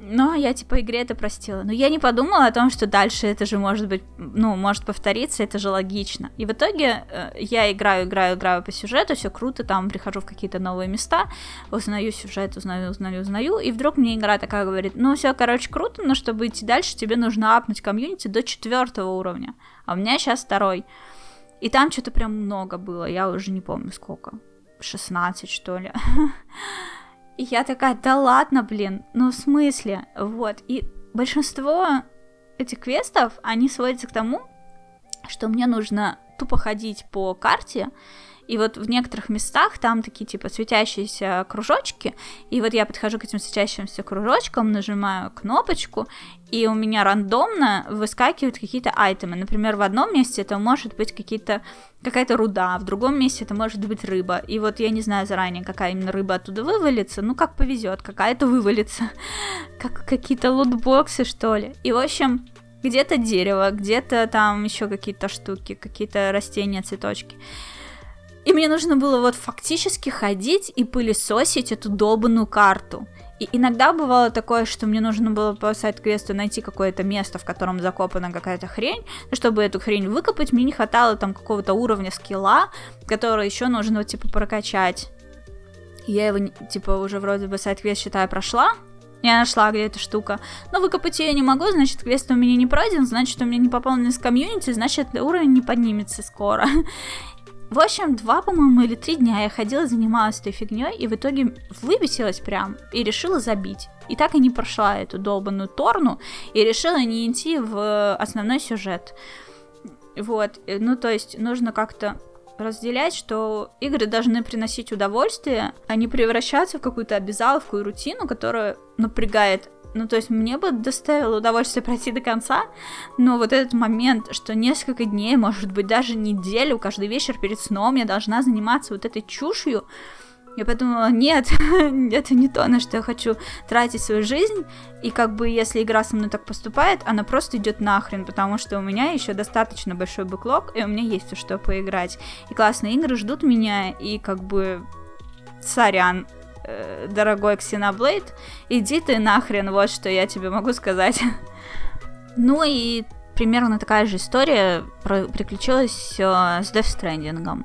Но я, типа, игре это простила. Но я не подумала о том, что дальше это же может быть, ну, может повториться, это же логично. И в итоге э, я играю, играю, играю по сюжету, все круто, там прихожу в какие-то новые места, узнаю сюжет, узнаю, узнаю, узнаю, и вдруг мне игра такая говорит, ну, все, короче, круто, но чтобы идти дальше, тебе нужно апнуть комьюнити до четвертого уровня, а у меня сейчас второй. И там что-то прям много было, я уже не помню сколько. 16, что ли. И я такая, да ладно, блин, ну в смысле? Вот. И большинство этих квестов, они сводятся к тому, что мне нужно тупо ходить по карте и вот в некоторых местах там такие типа светящиеся кружочки, и вот я подхожу к этим светящимся кружочкам, нажимаю кнопочку, и у меня рандомно выскакивают какие-то айтемы. Например, в одном месте это может быть какие-то какая-то руда, в другом месте это может быть рыба. И вот я не знаю заранее, какая именно рыба оттуда вывалится, ну как повезет, какая-то вывалится. Как какие-то лутбоксы, что ли. И в общем, где-то дерево, где-то там еще какие-то штуки, какие-то растения, цветочки. И мне нужно было вот фактически ходить и пылесосить эту долбанную карту. И иногда бывало такое, что мне нужно было по сайт-квесту найти какое-то место, в котором закопана какая-то хрень. Чтобы эту хрень выкопать, мне не хватало там какого-то уровня скилла, который еще нужно, типа, прокачать. Я его, типа, уже вроде бы сайт-квест, считаю, прошла. Я нашла, где эта штука. Но выкопать ее не могу, значит, квест у меня не пройден, значит, у меня не пополнилось комьюнити, значит, уровень не поднимется скоро. В общем, два, по-моему, или три дня я ходила, занималась этой фигней, и в итоге выбесилась прям и решила забить. И так и не прошла эту долбанную торну, и решила не идти в основной сюжет. Вот, ну то есть нужно как-то разделять, что игры должны приносить удовольствие, а не превращаться в какую-то обязаловку и рутину, которая напрягает ну, то есть мне бы доставило удовольствие пройти до конца, но вот этот момент, что несколько дней, может быть, даже неделю, каждый вечер перед сном я должна заниматься вот этой чушью, я подумала, нет, это не то, на что я хочу тратить свою жизнь. И как бы если игра со мной так поступает, она просто идет нахрен, потому что у меня еще достаточно большой бэклог, и у меня есть то, что поиграть. И классные игры ждут меня, и как бы сорян, э, дорогой Xenoblade, иди ты нахрен, вот что я тебе могу сказать. ну и примерно такая же история приключилась э, с Death Stranding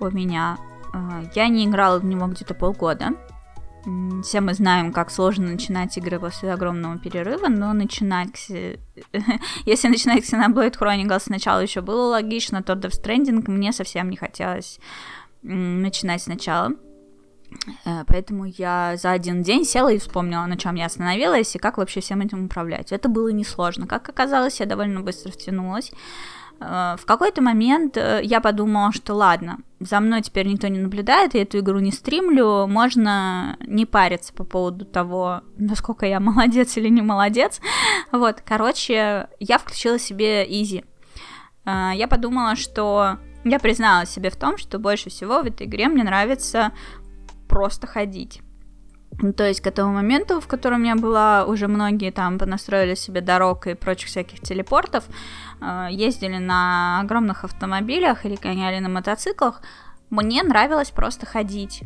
у меня. Э, я не играла в него где-то полгода. Все мы знаем, как сложно начинать игры после огромного перерыва, но начинать... Если начинать Xenoblade Chronicles сначала еще было логично, то Death Stranding мне совсем не хотелось начинать сначала. Э, поэтому я за один день села и вспомнила, на чем я остановилась и как вообще всем этим управлять. Это было несложно. Как оказалось, я довольно быстро втянулась. Э, в какой-то момент э, я подумала, что ладно, за мной теперь никто не наблюдает, я эту игру не стримлю, можно не париться по поводу того, насколько я молодец или не молодец. Вот, короче, я включила себе изи. Я подумала, что я призналась себе в том, что больше всего в этой игре мне нравится просто ходить. Ну, то есть к этому моменту, в котором я была, уже многие там понастроили себе дорог и прочих всяких телепортов, э, ездили на огромных автомобилях или гоняли на мотоциклах. Мне нравилось просто ходить.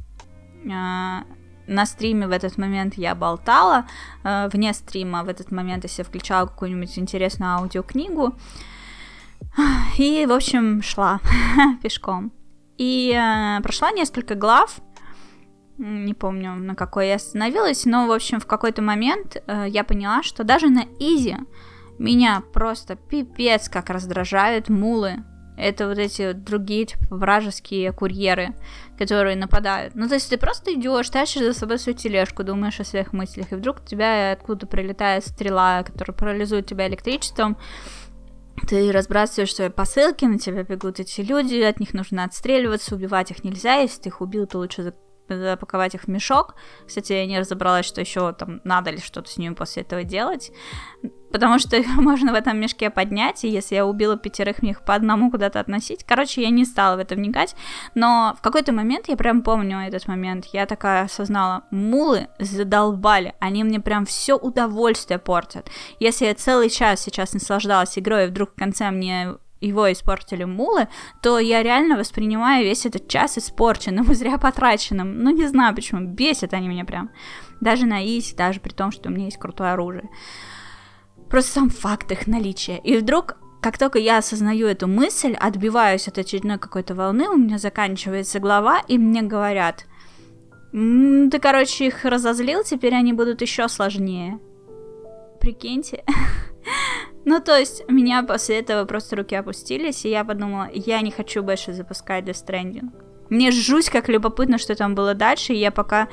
Э, на стриме в этот момент я болтала, э, вне стрима в этот момент я себе включала какую-нибудь интересную аудиокнигу. И, в общем, шла пешком. И прошла несколько глав, не помню, на какой я остановилась, но, в общем, в какой-то момент э, я поняла, что даже на изи меня просто пипец как раздражают мулы. Это вот эти другие типа, вражеские курьеры, которые нападают. Ну, то есть ты просто идешь, тащишь за собой свою тележку, думаешь о своих мыслях, и вдруг у тебя откуда прилетает стрела, которая парализует тебя электричеством, ты разбрасываешь свои посылки, на тебя бегут эти люди, от них нужно отстреливаться, убивать их нельзя, если ты их убил, то лучше запаковать их в мешок. Кстати, я не разобралась, что еще там надо ли что-то с ними после этого делать. Потому что их можно в этом мешке поднять, и если я убила пятерых, мне их по одному куда-то относить. Короче, я не стала в это вникать, но в какой-то момент, я прям помню этот момент, я такая осознала, мулы задолбали, они мне прям все удовольствие портят. Если я целый час сейчас наслаждалась игрой, и вдруг в конце мне его испортили мулы, то я реально воспринимаю весь этот час испорченным и зря потраченным. Ну, не знаю почему, бесят они меня прям. Даже на иси, даже при том, что у меня есть крутое оружие. Просто сам факт их наличия. И вдруг как только я осознаю эту мысль, отбиваюсь от очередной какой-то волны, у меня заканчивается глава, и мне говорят, ты, короче, их разозлил, теперь они будут еще сложнее. Прикиньте. Ну, то есть, меня после этого просто руки опустились, и я подумала, я не хочу больше запускать Death Stranding. Мне жуть как любопытно, что там было дальше, и я пока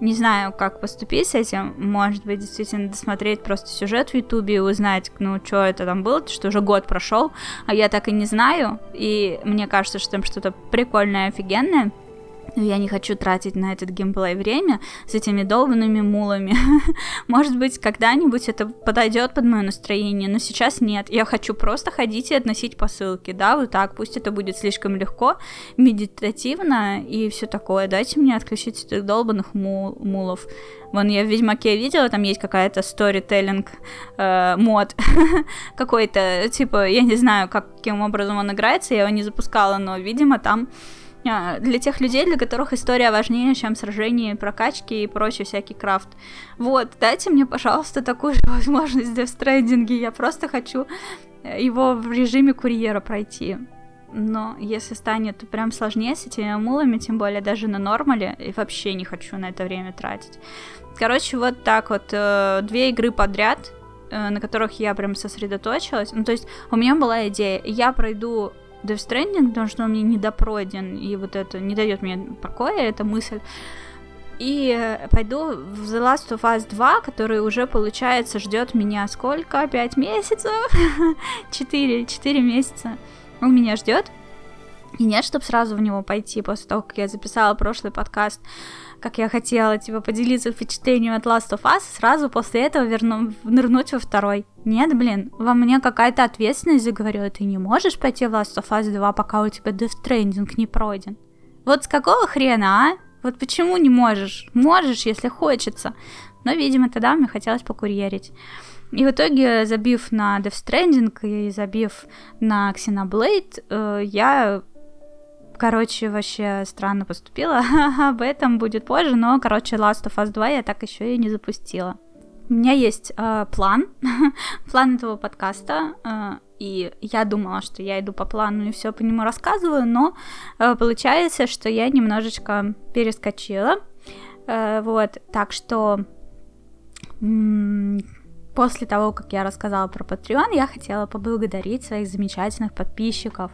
не знаю, как поступить с этим. Может быть, действительно досмотреть просто сюжет в Ютубе и узнать, ну, что это там было, что уже год прошел, а я так и не знаю, и мне кажется, что там что-то прикольное, офигенное. Но я не хочу тратить на этот геймплей время с этими долбанными мулами. Может быть, когда-нибудь это подойдет под мое настроение, но сейчас нет. Я хочу просто ходить и относить посылки, да, вот так. Пусть это будет слишком легко, медитативно и все такое. Дайте мне отключить этих долбанных мул мулов. Вон я в Ведьмаке видела, там есть какая-то сторителлинг э, мод какой-то, типа, я не знаю, каким образом он играется, я его не запускала, но, видимо, там для тех людей, для которых история важнее, чем сражения, прокачки и прочий всякий крафт. Вот, дайте мне, пожалуйста, такую же возможность Death Stranding. Я просто хочу э, его в режиме курьера пройти. Но если станет прям сложнее с этими мулами, тем более даже на нормале, и вообще не хочу на это время тратить. Короче, вот так вот, э, две игры подряд, э, на которых я прям сосредоточилась. Ну, то есть у меня была идея, я пройду Death Stranding, потому что он мне недопройден, и вот это не дает мне покоя, эта мысль. И э, пойду в The Last of Us 2, который уже, получается, ждет меня сколько? Пять месяцев? Четыре, четыре месяца. Он меня ждет. И нет, чтобы сразу в него пойти после того, как я записала прошлый подкаст как я хотела, типа, поделиться впечатлением от Last of Us, сразу после этого верну, нырнуть во второй. Нет, блин, во мне какая-то ответственность заговорила, ты не можешь пойти в Last of Us 2, пока у тебя Death Stranding не пройден. Вот с какого хрена, а? Вот почему не можешь? Можешь, если хочется. Но, видимо, тогда мне хотелось покурьерить. И в итоге, забив на Death Stranding и забив на Xenoblade, э, я короче, вообще странно поступила. Об этом будет позже, но, короче, Last of Us 2 я так еще и не запустила. У меня есть э, план, план этого подкаста, э, и я думала, что я иду по плану и все по нему рассказываю, но э, получается, что я немножечко перескочила. Э, вот, так что После того, как я рассказала про Patreon, я хотела поблагодарить своих замечательных подписчиков.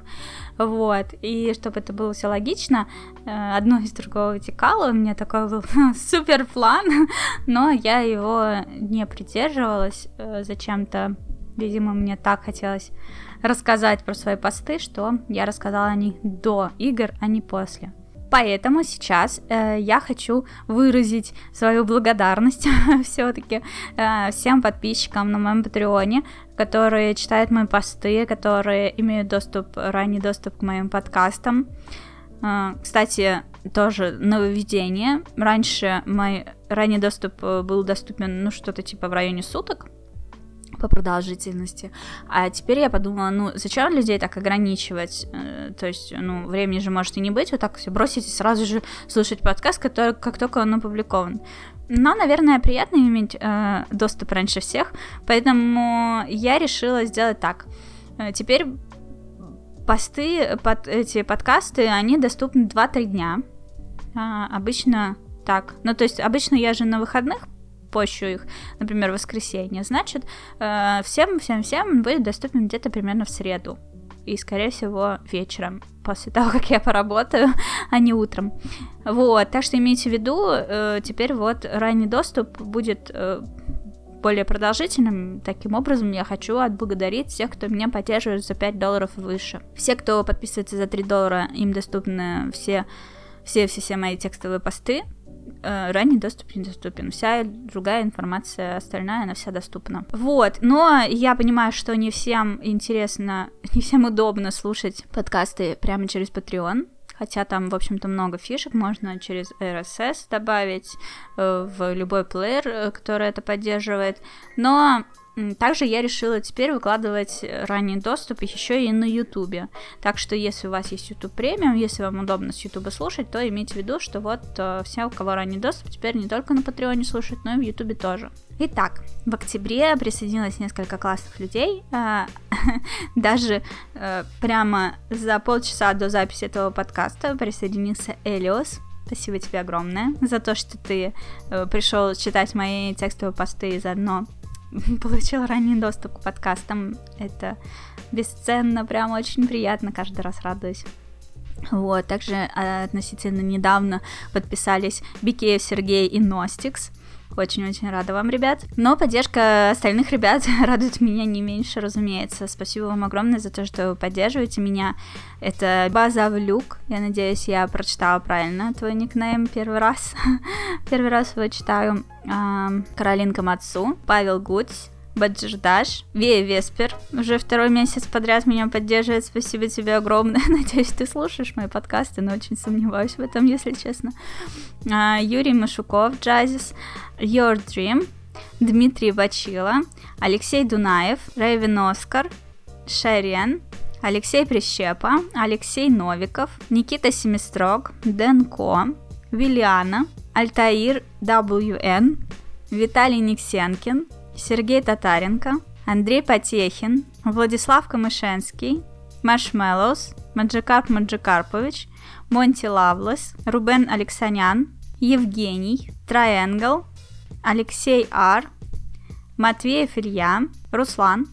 Вот. И чтобы это было все логично, э, одно из другого вытекало. У меня такой был супер план, но я его не придерживалась э, зачем-то. Видимо, мне так хотелось рассказать про свои посты, что я рассказала о них до игр, а не после. Поэтому сейчас э, я хочу выразить свою благодарность все-таки э, всем подписчикам на моем патреоне, которые читают мои посты, которые имеют доступ, ранний доступ к моим подкастам. Э, кстати, тоже нововведение. Раньше мой ранний доступ э, был доступен, ну, что-то типа в районе суток по продолжительности. А теперь я подумала, ну, зачем людей так ограничивать? Э, то есть, ну, времени же может и не быть, вот так все бросить и сразу же слушать подкаст, который, как только он опубликован. Но, наверное, приятно иметь э, доступ раньше всех, поэтому я решила сделать так. Э, теперь посты, под эти подкасты, они доступны 2-3 дня. А, обычно так. Ну, то есть, обычно я же на выходных пощу их, например, воскресенье, значит, э, всем, всем, всем будет доступен где-то примерно в среду. И, скорее всего, вечером, после того, как я поработаю, а не утром. Вот, так что имейте в виду, э, теперь вот ранний доступ будет э, более продолжительным. Таким образом, я хочу отблагодарить всех, кто меня поддерживает за 5 долларов и выше. Все, кто подписывается за 3 доллара, им доступны все все, все, все мои текстовые посты, э, ранний доступ недоступен. Вся другая информация остальная, она вся доступна. Вот, но я понимаю, что не всем интересно, не всем удобно слушать подкасты прямо через Patreon, хотя там, в общем-то, много фишек, можно через RSS добавить э, в любой плеер, э, который это поддерживает, но также я решила теперь выкладывать ранний доступ еще и на YouTube. Так что если у вас есть YouTube премиум, если вам удобно с YouTube слушать, то имейте в виду, что вот э, все, у кого ранний доступ, теперь не только на Патреоне слушать, но и в YouTube тоже. Итак, в октябре присоединилось несколько классных людей. Э, даже э, прямо за полчаса до записи этого подкаста присоединился Элиос. Спасибо тебе огромное за то, что ты пришел читать мои текстовые посты и заодно получил ранний доступ к подкастам. Это бесценно, прям очень приятно, каждый раз радуюсь. Вот, также а, относительно недавно подписались Бикеев Сергей и Ностикс. Очень-очень рада вам, ребят. Но поддержка остальных ребят радует меня не меньше, разумеется. Спасибо вам огромное за то, что вы поддерживаете меня. Это База Влюк. Я надеюсь, я прочитала правильно твой никнейм первый раз. первый раз его читаю. Каролинка Мацу, Павел Гуць, Баджирдаш, Вея Веспер. Уже второй месяц подряд меня поддерживает. Спасибо тебе огромное. Надеюсь, ты слушаешь мои подкасты, но очень сомневаюсь в этом, если честно. А, Юрий Машуков, Джазис, Your Dream, Дмитрий Бачила, Алексей Дунаев, Рейвен Оскар, Шерен, Алексей Прищепа, Алексей Новиков, Никита Семистрок, Дэн Ко, Виллиана, Альтаир WN, Виталий Никсенкин, Сергей Татаренко, Андрей Потехин, Владислав Камышенский, Marshmallows, Magikarp Маджикарпович, Монти Лавлес, Рубен Алексанян, Евгений, Triangle, Алексей Ар, Матвеев Илья, Руслан,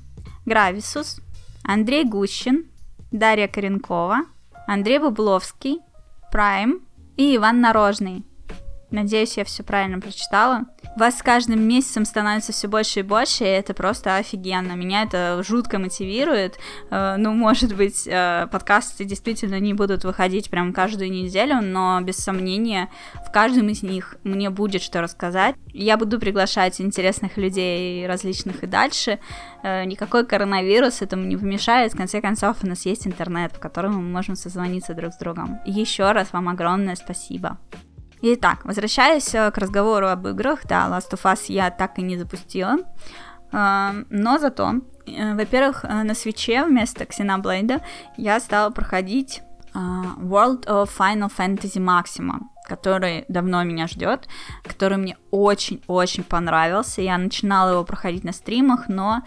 Грависус, Андрей Гущин, Дарья Коренкова, Андрей Бубловский, Прайм и Иван Нарожный. Надеюсь, я все правильно прочитала. Вас с каждым месяцем становится все больше и больше, и это просто офигенно. Меня это жутко мотивирует. Э, ну, может быть, э, подкасты действительно не будут выходить прям каждую неделю, но без сомнения в каждом из них мне будет что рассказать. Я буду приглашать интересных людей различных и дальше. Э, никакой коронавирус этому не помешает. В конце концов, у нас есть интернет, в котором мы можем созвониться друг с другом. Еще раз вам огромное спасибо. Итак, возвращаясь э, к разговору об играх, да, Last of Us я так и не запустила, эм, но зато, э, во-первых, э, на свече вместо Xenoblade я стала проходить World of Final Fantasy Maxima, который давно меня ждет, который мне очень-очень понравился. Я начинала его проходить на стримах, но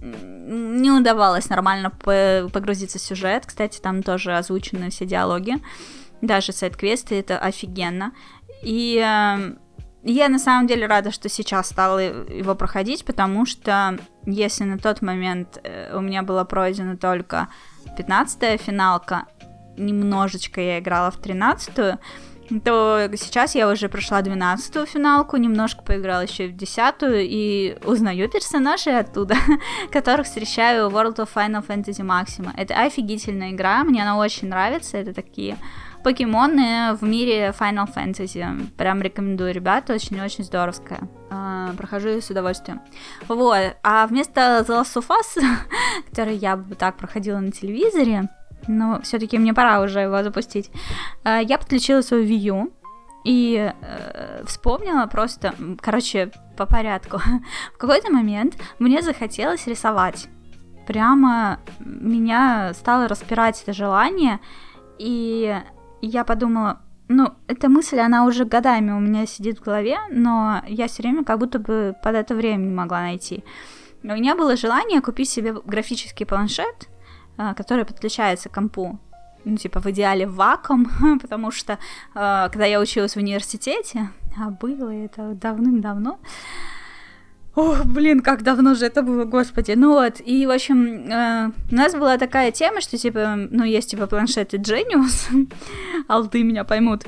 не удавалось нормально погрузиться в сюжет. Кстати, там тоже озвучены все диалоги даже сайт-квесты, это офигенно. И э, я на самом деле рада, что сейчас стала его проходить, потому что если на тот момент э, у меня была пройдена только 15-я финалка, немножечко я играла в 13-ю, то сейчас я уже прошла 12-ю финалку, немножко поиграла еще в 10-ю, и узнаю персонажей оттуда, которых встречаю в World of Final Fantasy Maxima. Это офигительная игра, мне она очень нравится, это такие покемоны в мире Final Fantasy. Прям рекомендую, ребята, очень-очень здоровская. А, прохожу с удовольствием. Вот, а вместо The Last of Us, который я бы так проходила на телевизоре, но все-таки мне пора уже его запустить. А, я подключила свою Wii U и э, вспомнила просто, короче, по порядку. В какой-то момент мне захотелось рисовать. Прямо меня стало распирать это желание, и я подумала, ну, эта мысль, она уже годами у меня сидит в голове, но я все время как будто бы под это время не могла найти. У меня было желание купить себе графический планшет, э, который подключается к компу ну, типа, в идеале вакуум, потому что, э, когда я училась в университете, а было это давным-давно, Ох, блин, как давно же это было, господи. Ну вот, и, в общем, э, у нас была такая тема, что, типа, ну, есть, типа, планшеты Genius, алты меня поймут,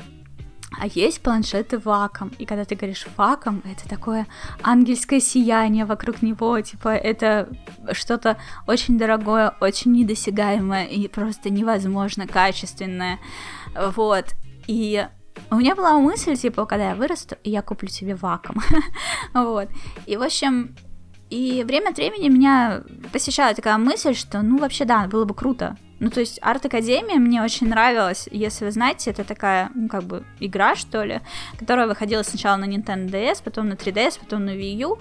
а есть планшеты ваком. И когда ты говоришь ваком, это такое ангельское сияние вокруг него. Типа, это что-то очень дорогое, очень недосягаемое и просто невозможно качественное. Вот. И у меня была мысль, типа, когда я вырасту, я куплю себе ваком. вот. И, в общем, и время от времени меня посещала такая мысль, что, ну, вообще, да, было бы круто. Ну, то есть, арт-академия мне очень нравилась. Если вы знаете, это такая, ну, как бы, игра, что ли, которая выходила сначала на Nintendo DS, потом на 3DS, потом на Wii U.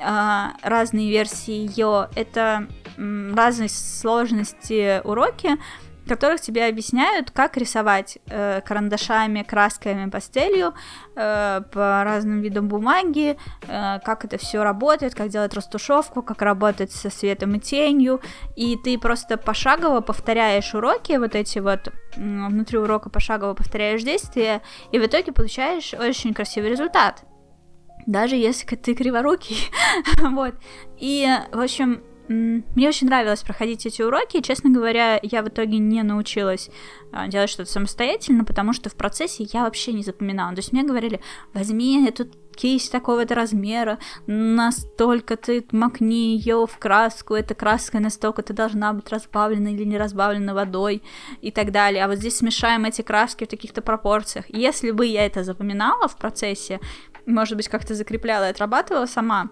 А, разные версии ее. Это разные сложности уроки, в которых тебе объясняют, как рисовать э, карандашами, красками, пастелью э, по разным видам бумаги, э, как это все работает, как делать растушевку, как работать со светом и тенью, и ты просто пошагово повторяешь уроки, вот эти вот внутри урока пошагово повторяешь действия, и в итоге получаешь очень красивый результат. Даже если ты криворукий. вот. И, в общем, мне очень нравилось проходить эти уроки, и, честно говоря, я в итоге не научилась а, делать что-то самостоятельно, потому что в процессе я вообще не запоминала. То есть мне говорили, возьми эту кисть такого-то размера, настолько ты макни ее в краску, эта краска настолько-то должна быть разбавлена или не разбавлена водой и так далее. А вот здесь смешаем эти краски в таких-то пропорциях. Если бы я это запоминала в процессе, может быть, как-то закрепляла и отрабатывала сама,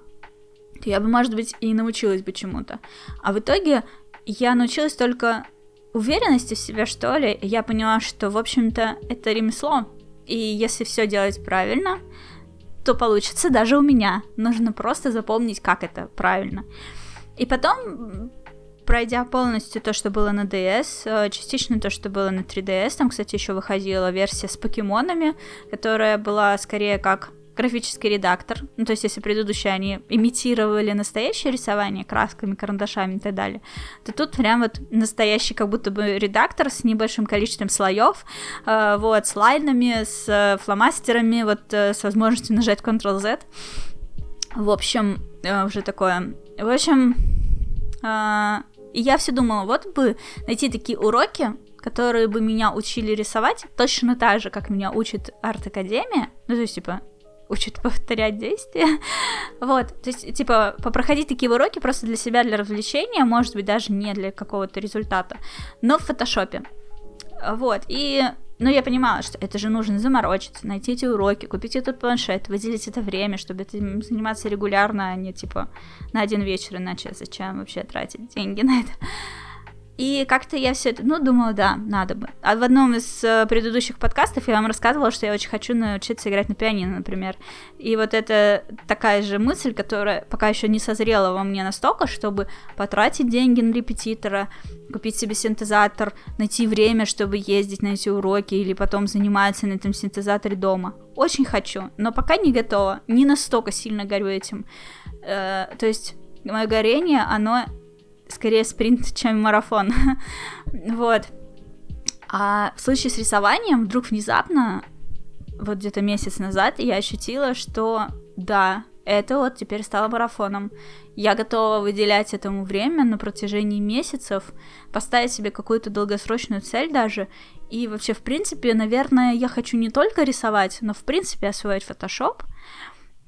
то я бы, может быть, и научилась бы чему-то. А в итоге я научилась только уверенности в себе, что ли. Я поняла, что, в общем-то, это ремесло. И если все делать правильно, то получится даже у меня. Нужно просто запомнить, как это правильно. И потом, пройдя полностью то, что было на DS, э, частично то, что было на 3DS, там, кстати, еще выходила версия с покемонами, которая была скорее как графический редактор, ну, то есть если предыдущие они имитировали настоящее рисование красками, карандашами и так далее, то тут прям вот настоящий как будто бы редактор с небольшим количеством слоев, э, вот, с лайнами, с э, фломастерами, вот, э, с возможностью нажать Ctrl-Z. В общем, э, уже такое... В общем, э, я все думала, вот бы найти такие уроки, которые бы меня учили рисовать точно так же, как меня учит арт-академия, ну, то есть, типа, учат повторять действия. Вот, то есть, типа, попроходить такие уроки просто для себя, для развлечения, может быть, даже не для какого-то результата, но в фотошопе. Вот, и но я понимала, что это же нужно заморочиться, найти эти уроки, купить этот планшет, выделить это время, чтобы этим заниматься регулярно, а не типа на один вечер, иначе зачем вообще тратить деньги на это. И как-то я все это, ну, думала, да, надо бы. А в одном из э, предыдущих подкастов я вам рассказывала, что я очень хочу научиться играть на пианино, например. И вот это такая же мысль, которая пока еще не созрела во мне настолько, чтобы потратить деньги на репетитора, купить себе синтезатор, найти время, чтобы ездить на эти уроки или потом заниматься на этом синтезаторе дома. Очень хочу, но пока не готова, не настолько сильно горю этим. Э, то есть мое горение, оно скорее спринт, чем марафон. вот. А в случае с рисованием вдруг внезапно, вот где-то месяц назад, я ощутила, что да, это вот теперь стало марафоном. Я готова выделять этому время на протяжении месяцев, поставить себе какую-то долгосрочную цель даже. И вообще, в принципе, наверное, я хочу не только рисовать, но в принципе освоить фотошоп.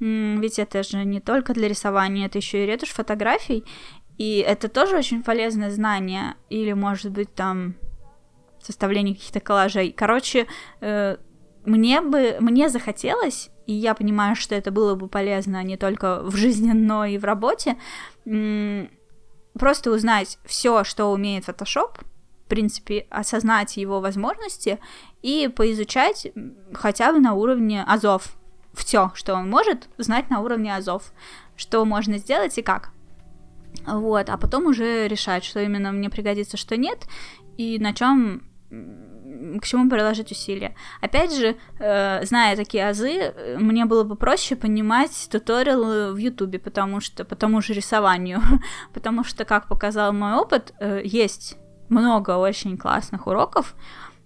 Ведь это же не только для рисования, это еще и ретушь фотографий. И это тоже очень полезное знание. Или, может быть, там составление каких-то коллажей. Короче, э, мне бы, мне захотелось, и я понимаю, что это было бы полезно не только в жизни, но и в работе, просто узнать все, что умеет Photoshop, в принципе, осознать его возможности и поизучать хотя бы на уровне азов. Все, что он может, знать на уровне азов. Что можно сделать и как. Вот, а потом уже решать, что именно мне пригодится, что нет, и на чем к чему приложить усилия. Опять же, э, зная такие азы, мне было бы проще понимать туториалы в Ютубе, потому что по тому же рисованию, потому что, как показал мой опыт, э, есть много очень классных уроков,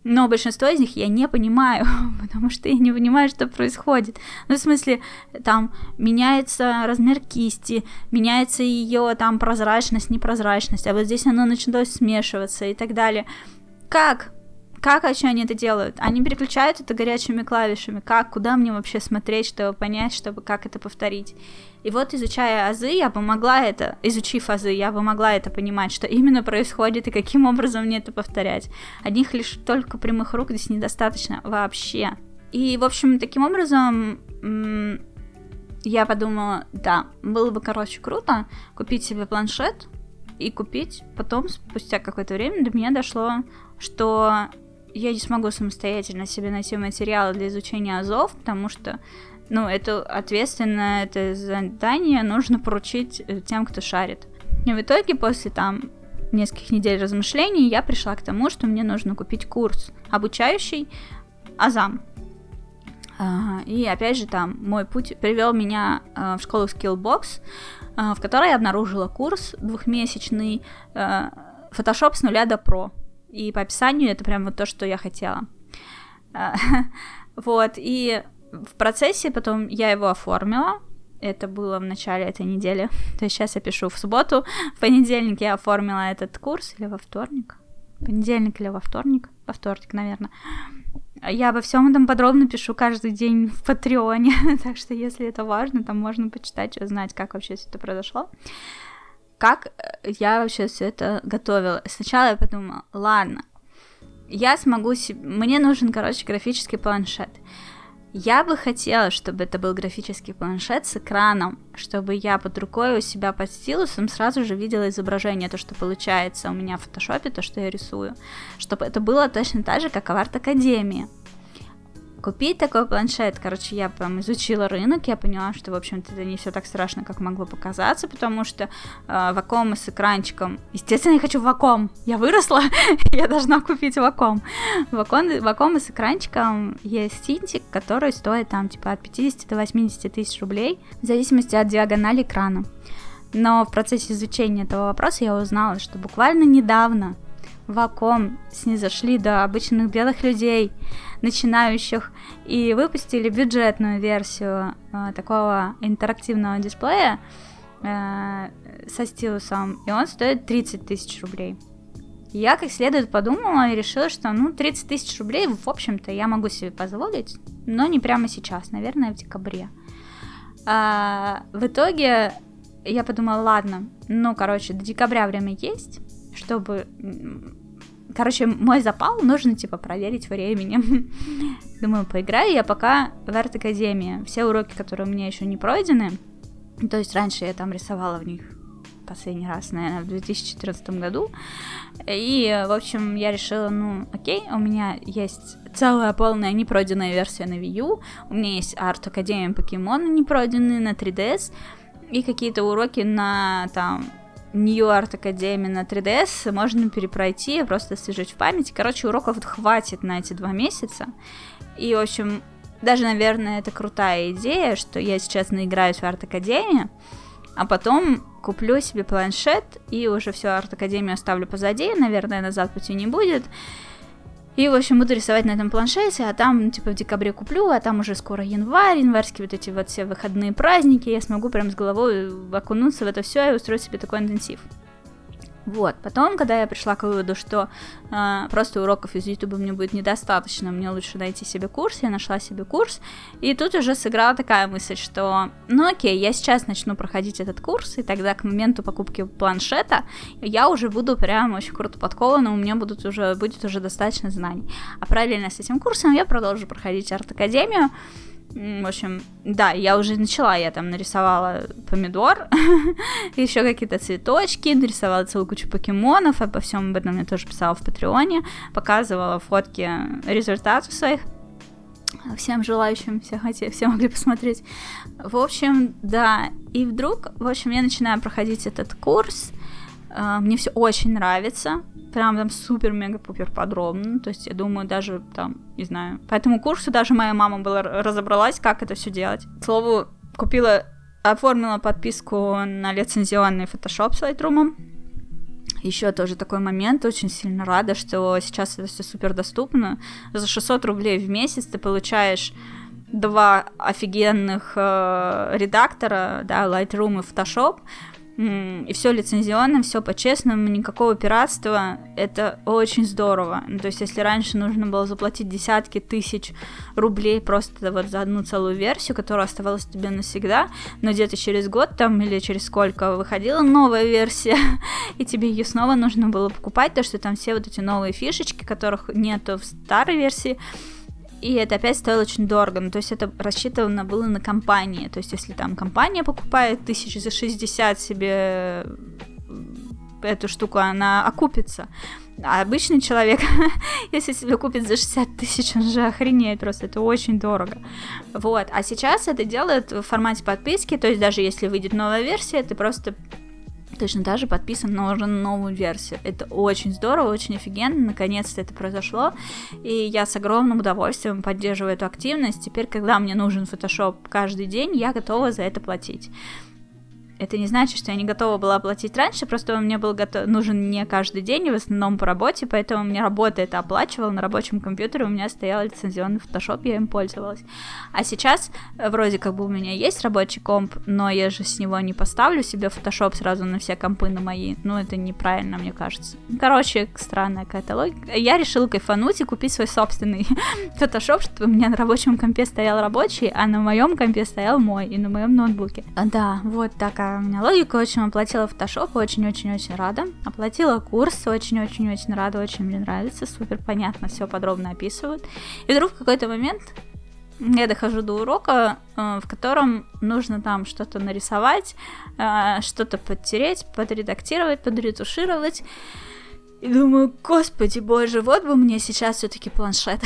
но большинство из них я не понимаю, потому что я не понимаю, что происходит. Ну, в смысле, там меняется размер кисти, меняется ее там прозрачность, непрозрачность, а вот здесь оно началось смешиваться и так далее. Как? Как вообще они это делают? Они переключают это горячими клавишами. Как? Куда мне вообще смотреть, чтобы понять, чтобы как это повторить? И вот, изучая азы, я бы могла это, изучив азы, я бы могла это понимать, что именно происходит и каким образом мне это повторять. Одних лишь только прямых рук здесь недостаточно вообще. И, в общем, таким образом я подумала, да, было бы, короче, круто купить себе планшет и купить. Потом, спустя какое-то время, до меня дошло, что я не смогу самостоятельно себе найти материалы для изучения азов, потому что, ну, это ответственно, это задание нужно поручить э, тем, кто шарит. И в итоге, после там нескольких недель размышлений, я пришла к тому, что мне нужно купить курс, обучающий азам. И опять же там мой путь привел меня э, в школу Skillbox, э, в которой я обнаружила курс двухмесячный Photoshop с нуля до Pro. И по описанию это прям вот то, что я хотела. А, вот, и в процессе потом я его оформила. Это было в начале этой недели. То есть сейчас я пишу в субботу. В понедельник я оформила этот курс. Или во вторник? Понедельник или во вторник? Во вторник, наверное. Я обо всем этом подробно пишу каждый день в Патреоне. так что, если это важно, там можно почитать, узнать, как вообще все это произошло как э, я вообще все это готовила. Сначала я подумала, ладно, я смогу себе... Мне нужен, короче, графический планшет. Я бы хотела, чтобы это был графический планшет с экраном, чтобы я под рукой у себя под стилусом сразу же видела изображение, то, что получается у меня в фотошопе, то, что я рисую. Чтобы это было точно так же, как в арт-академии купить такой планшет. Короче, я прям изучила рынок, я поняла, что, в общем-то, это не все так страшно, как могло показаться, потому что э, вакуумы с экранчиком... Естественно, я хочу вакуум. Я выросла, я должна купить вакуум. Вакуум, вакуумы с экранчиком есть тинтик, который стоит там типа от 50 до 80 тысяч рублей, в зависимости от диагонали экрана. Но в процессе изучения этого вопроса я узнала, что буквально недавно Ваком снизошли до обычных белых людей, начинающих, и выпустили бюджетную версию э, такого интерактивного дисплея э, со стилусом, и он стоит 30 тысяч рублей. Я как следует подумала и решила, что ну 30 тысяч рублей, в общем-то, я могу себе позволить, но не прямо сейчас, наверное, в декабре. А, в итоге я подумала, ладно, ну, короче, до декабря время есть, чтобы Короче, мой запал нужно, типа, проверить временем. Думаю, поиграю я пока в арт-академии. Все уроки, которые у меня еще не пройдены, то есть раньше я там рисовала в них последний раз, наверное, в 2014 году. И, в общем, я решила, ну, окей, у меня есть целая полная непройденная версия на Wii U, у меня есть арт-академия покемона непройденные на 3DS, и какие-то уроки на, там, New Art Academy на 3DS можно перепройти, просто освежить в памяти. Короче, уроков хватит на эти два месяца. И, в общем, даже, наверное, это крутая идея, что я сейчас наиграюсь в Art Academy, а потом куплю себе планшет и уже все Art Academy оставлю позади, наверное, назад пути не будет. И, в общем, буду рисовать на этом планшете, а там, типа, в декабре куплю, а там уже скоро январь, январские вот эти вот все выходные праздники, я смогу прям с головой окунуться в это все и устроить себе такой интенсив. Вот, потом, когда я пришла к выводу, что э, просто уроков из YouTube мне будет недостаточно, мне лучше найти себе курс, я нашла себе курс, и тут уже сыграла такая мысль, что, ну окей, я сейчас начну проходить этот курс, и тогда к моменту покупки планшета я уже буду прям очень круто подкована, у меня будут уже, будет уже достаточно знаний. А параллельно с этим курсом я продолжу проходить арт-академию, В общем, да, я уже начала, я там нарисовала помидор, еще какие-то цветочки, нарисовала целую кучу покемонов, обо всем об этом я тоже писала в Патреоне, показывала фотки результатов своих всем желающим, все, хотели, все могли посмотреть. В общем, да, и вдруг, в общем, я начинаю проходить этот курс, мне все очень нравится, прям там супер-мега-пупер подробно, то есть я думаю, даже там, не знаю, по этому курсу даже моя мама была разобралась, как это все делать. К слову, купила, оформила подписку на лицензионный Photoshop с Lightroom, еще тоже такой момент, очень сильно рада, что сейчас это все супер доступно. За 600 рублей в месяц ты получаешь два офигенных э, редактора, да, Lightroom и Photoshop, и все лицензионно, все по-честному, никакого пиратства, это очень здорово. Ну, то есть, если раньше нужно было заплатить десятки тысяч рублей просто вот за одну целую версию, которая оставалась тебе навсегда, но где-то через год там или через сколько выходила новая версия, и тебе ее снова нужно было покупать, то что там все вот эти новые фишечки, которых нету в старой версии, и это опять стоило очень дорого. Ну, то есть это рассчитано было на компании. То есть если там компания покупает тысяч за 60 себе эту штуку, она окупится. А обычный человек, если себе купит за 60 тысяч, он же охренеет просто, это очень дорого. Вот, а сейчас это делают в формате подписки, то есть даже если выйдет новая версия, ты просто точно так же подписан на уже новую версию. Это очень здорово, очень офигенно, наконец-то это произошло, и я с огромным удовольствием поддерживаю эту активность. Теперь, когда мне нужен Photoshop каждый день, я готова за это платить. Это не значит, что я не готова была платить раньше, просто он мне был готов, нужен не каждый день, в основном по работе, поэтому мне работа это оплачивала, на рабочем компьютере у меня стоял лицензионный Photoshop, я им пользовалась. А сейчас э, вроде как бы у меня есть рабочий комп, но я же с него не поставлю себе Photoshop сразу на все компы на мои, ну это неправильно, мне кажется. Короче, странная какая-то логика. Я решила кайфануть и купить свой собственный Photoshop, чтобы у меня на рабочем компе стоял рабочий, а на моем компе стоял мой, и на моем ноутбуке. А, да, вот такая у меня логика, очень оплатила фотошоп, очень-очень-очень рада. Оплатила курс, очень-очень-очень рада, очень мне нравится, супер понятно, все подробно описывают. И вдруг в какой-то момент я дохожу до урока, э, в котором нужно там что-то нарисовать, э, что-то подтереть, подредактировать, подретушировать. И думаю, господи боже, вот бы мне сейчас все-таки планшет.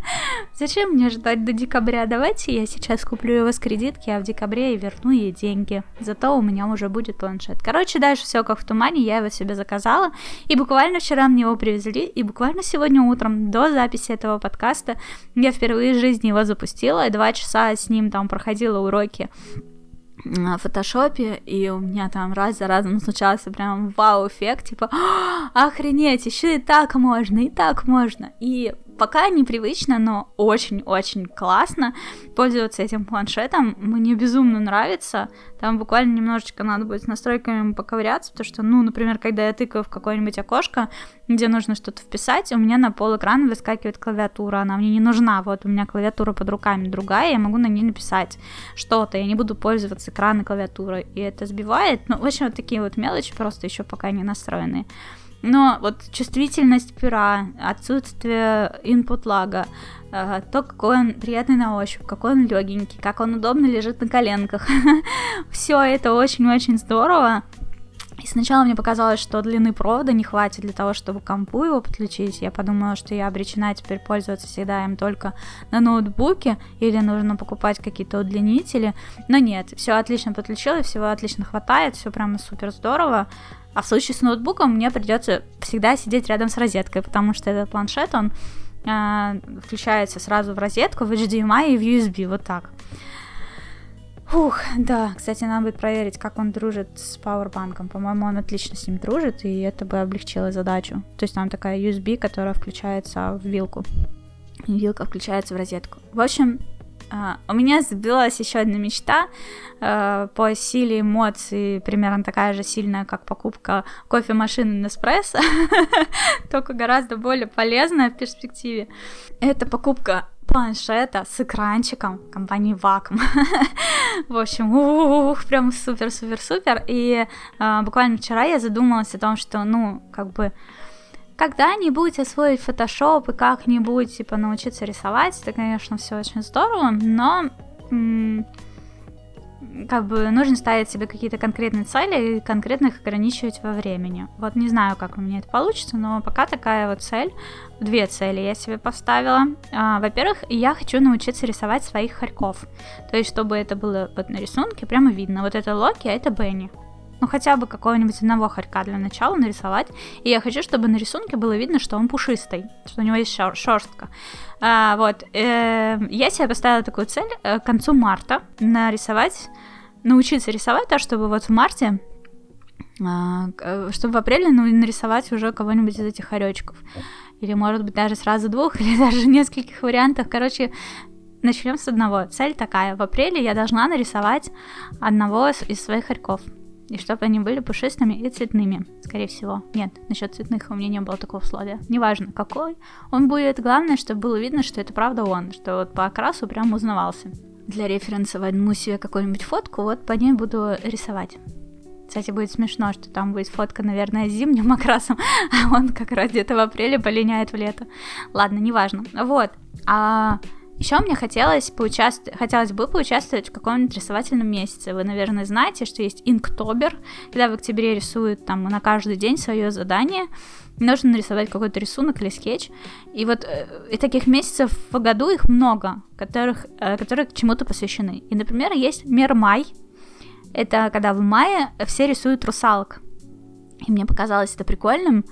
Зачем мне ждать до декабря? Давайте я сейчас куплю его с кредитки, а в декабре и верну ей деньги. Зато у меня уже будет планшет. Короче, дальше все как в тумане, я его себе заказала. И буквально вчера мне его привезли, и буквально сегодня утром, до записи этого подкаста, я впервые в жизни его запустила, и два часа с ним там проходила уроки в фотошопе, и у меня там раз за разом случался прям вау-эффект, типа, охренеть, еще и так можно, и так можно. И пока непривычно, но очень-очень классно пользоваться этим планшетом. Мне безумно нравится. Там буквально немножечко надо будет с настройками поковыряться, потому что, ну, например, когда я тыкаю в какое-нибудь окошко, где нужно что-то вписать, у меня на пол экрана выскакивает клавиатура, она мне не нужна. Вот у меня клавиатура под руками другая, я могу на ней написать что-то, я не буду пользоваться экраном и клавиатурой, и это сбивает. Ну, в общем, вот такие вот мелочи просто еще пока не настроенные. Но вот чувствительность пера, отсутствие input лага, то, какой он приятный на ощупь, какой он легенький, как он удобно лежит на коленках. Все это очень-очень здорово. И сначала мне показалось, что длины провода не хватит для того, чтобы компу его подключить. Я подумала, что я обречена теперь пользоваться всегда им только на ноутбуке, или нужно покупать какие-то удлинители. Но нет, все отлично подключилось, всего отлично хватает, все прямо супер здорово. А в случае с ноутбуком мне придется всегда сидеть рядом с розеткой, потому что этот планшет, он э, включается сразу в розетку, в HDMI и в USB, вот так. Ух, да, кстати, надо будет проверить, как он дружит с пауэрбанком. По-моему, он отлично с ним дружит, и это бы облегчило задачу. То есть там такая USB, которая включается в вилку. И вилка включается в розетку. В общем, у меня сбилась еще одна мечта uh, по силе эмоций, примерно такая же сильная, как покупка кофемашины Nespresso, только гораздо более полезная в перспективе. Это покупка планшета с экранчиком компании Wacom. В общем, ух, прям супер-супер-супер. И uh, буквально вчера я задумалась о том, что, ну, как бы когда-нибудь освоить фотошоп и как-нибудь, типа, научиться рисовать, это, конечно, все очень здорово, но как бы нужно ставить себе какие-то конкретные цели и конкретно их ограничивать во времени. Вот не знаю, как у меня это получится, но пока такая вот цель, две цели я себе поставила. А, во-первых, я хочу научиться рисовать своих хорьков. То есть, чтобы это было вот на рисунке прямо видно. Вот это Локи, а это Бенни. Ну, хотя бы какого-нибудь одного хорька для начала нарисовать. И я хочу, чтобы на рисунке было видно, что он пушистый, что у него есть шер- шерстка. А, вот. Э, я себе поставила такую цель э, к концу марта нарисовать научиться рисовать так, чтобы вот в марте а, чтобы в апреле ну, нарисовать уже кого-нибудь из этих хоречков. Или, может быть, даже сразу двух, или даже нескольких вариантов. Короче, начнем с одного. Цель такая. В апреле я должна нарисовать одного из своих хорьков. И чтобы они были пушистыми и цветными, скорее всего. Нет, насчет цветных у меня не было такого условия. Неважно, какой он будет. Главное, чтобы было видно, что это правда он. Что вот по окрасу прям узнавался для референса возьму себе какую-нибудь фотку, вот по ней буду рисовать. Кстати, будет смешно, что там будет фотка, наверное, с зимним окрасом, а он как раз где-то в апреле полиняет в лето. Ладно, неважно. Вот. А еще мне хотелось, поучаствовать, хотелось бы поучаствовать в каком-нибудь рисовательном месяце. Вы, наверное, знаете, что есть Инктобер, когда в октябре рисуют там на каждый день свое задание нужно нарисовать какой-то рисунок или скетч. И вот э, и таких месяцев в году их много, которых, э, которые к чему-то посвящены. И, например, есть Мир Май. Это когда в мае все рисуют русалок. И мне показалось это прикольным.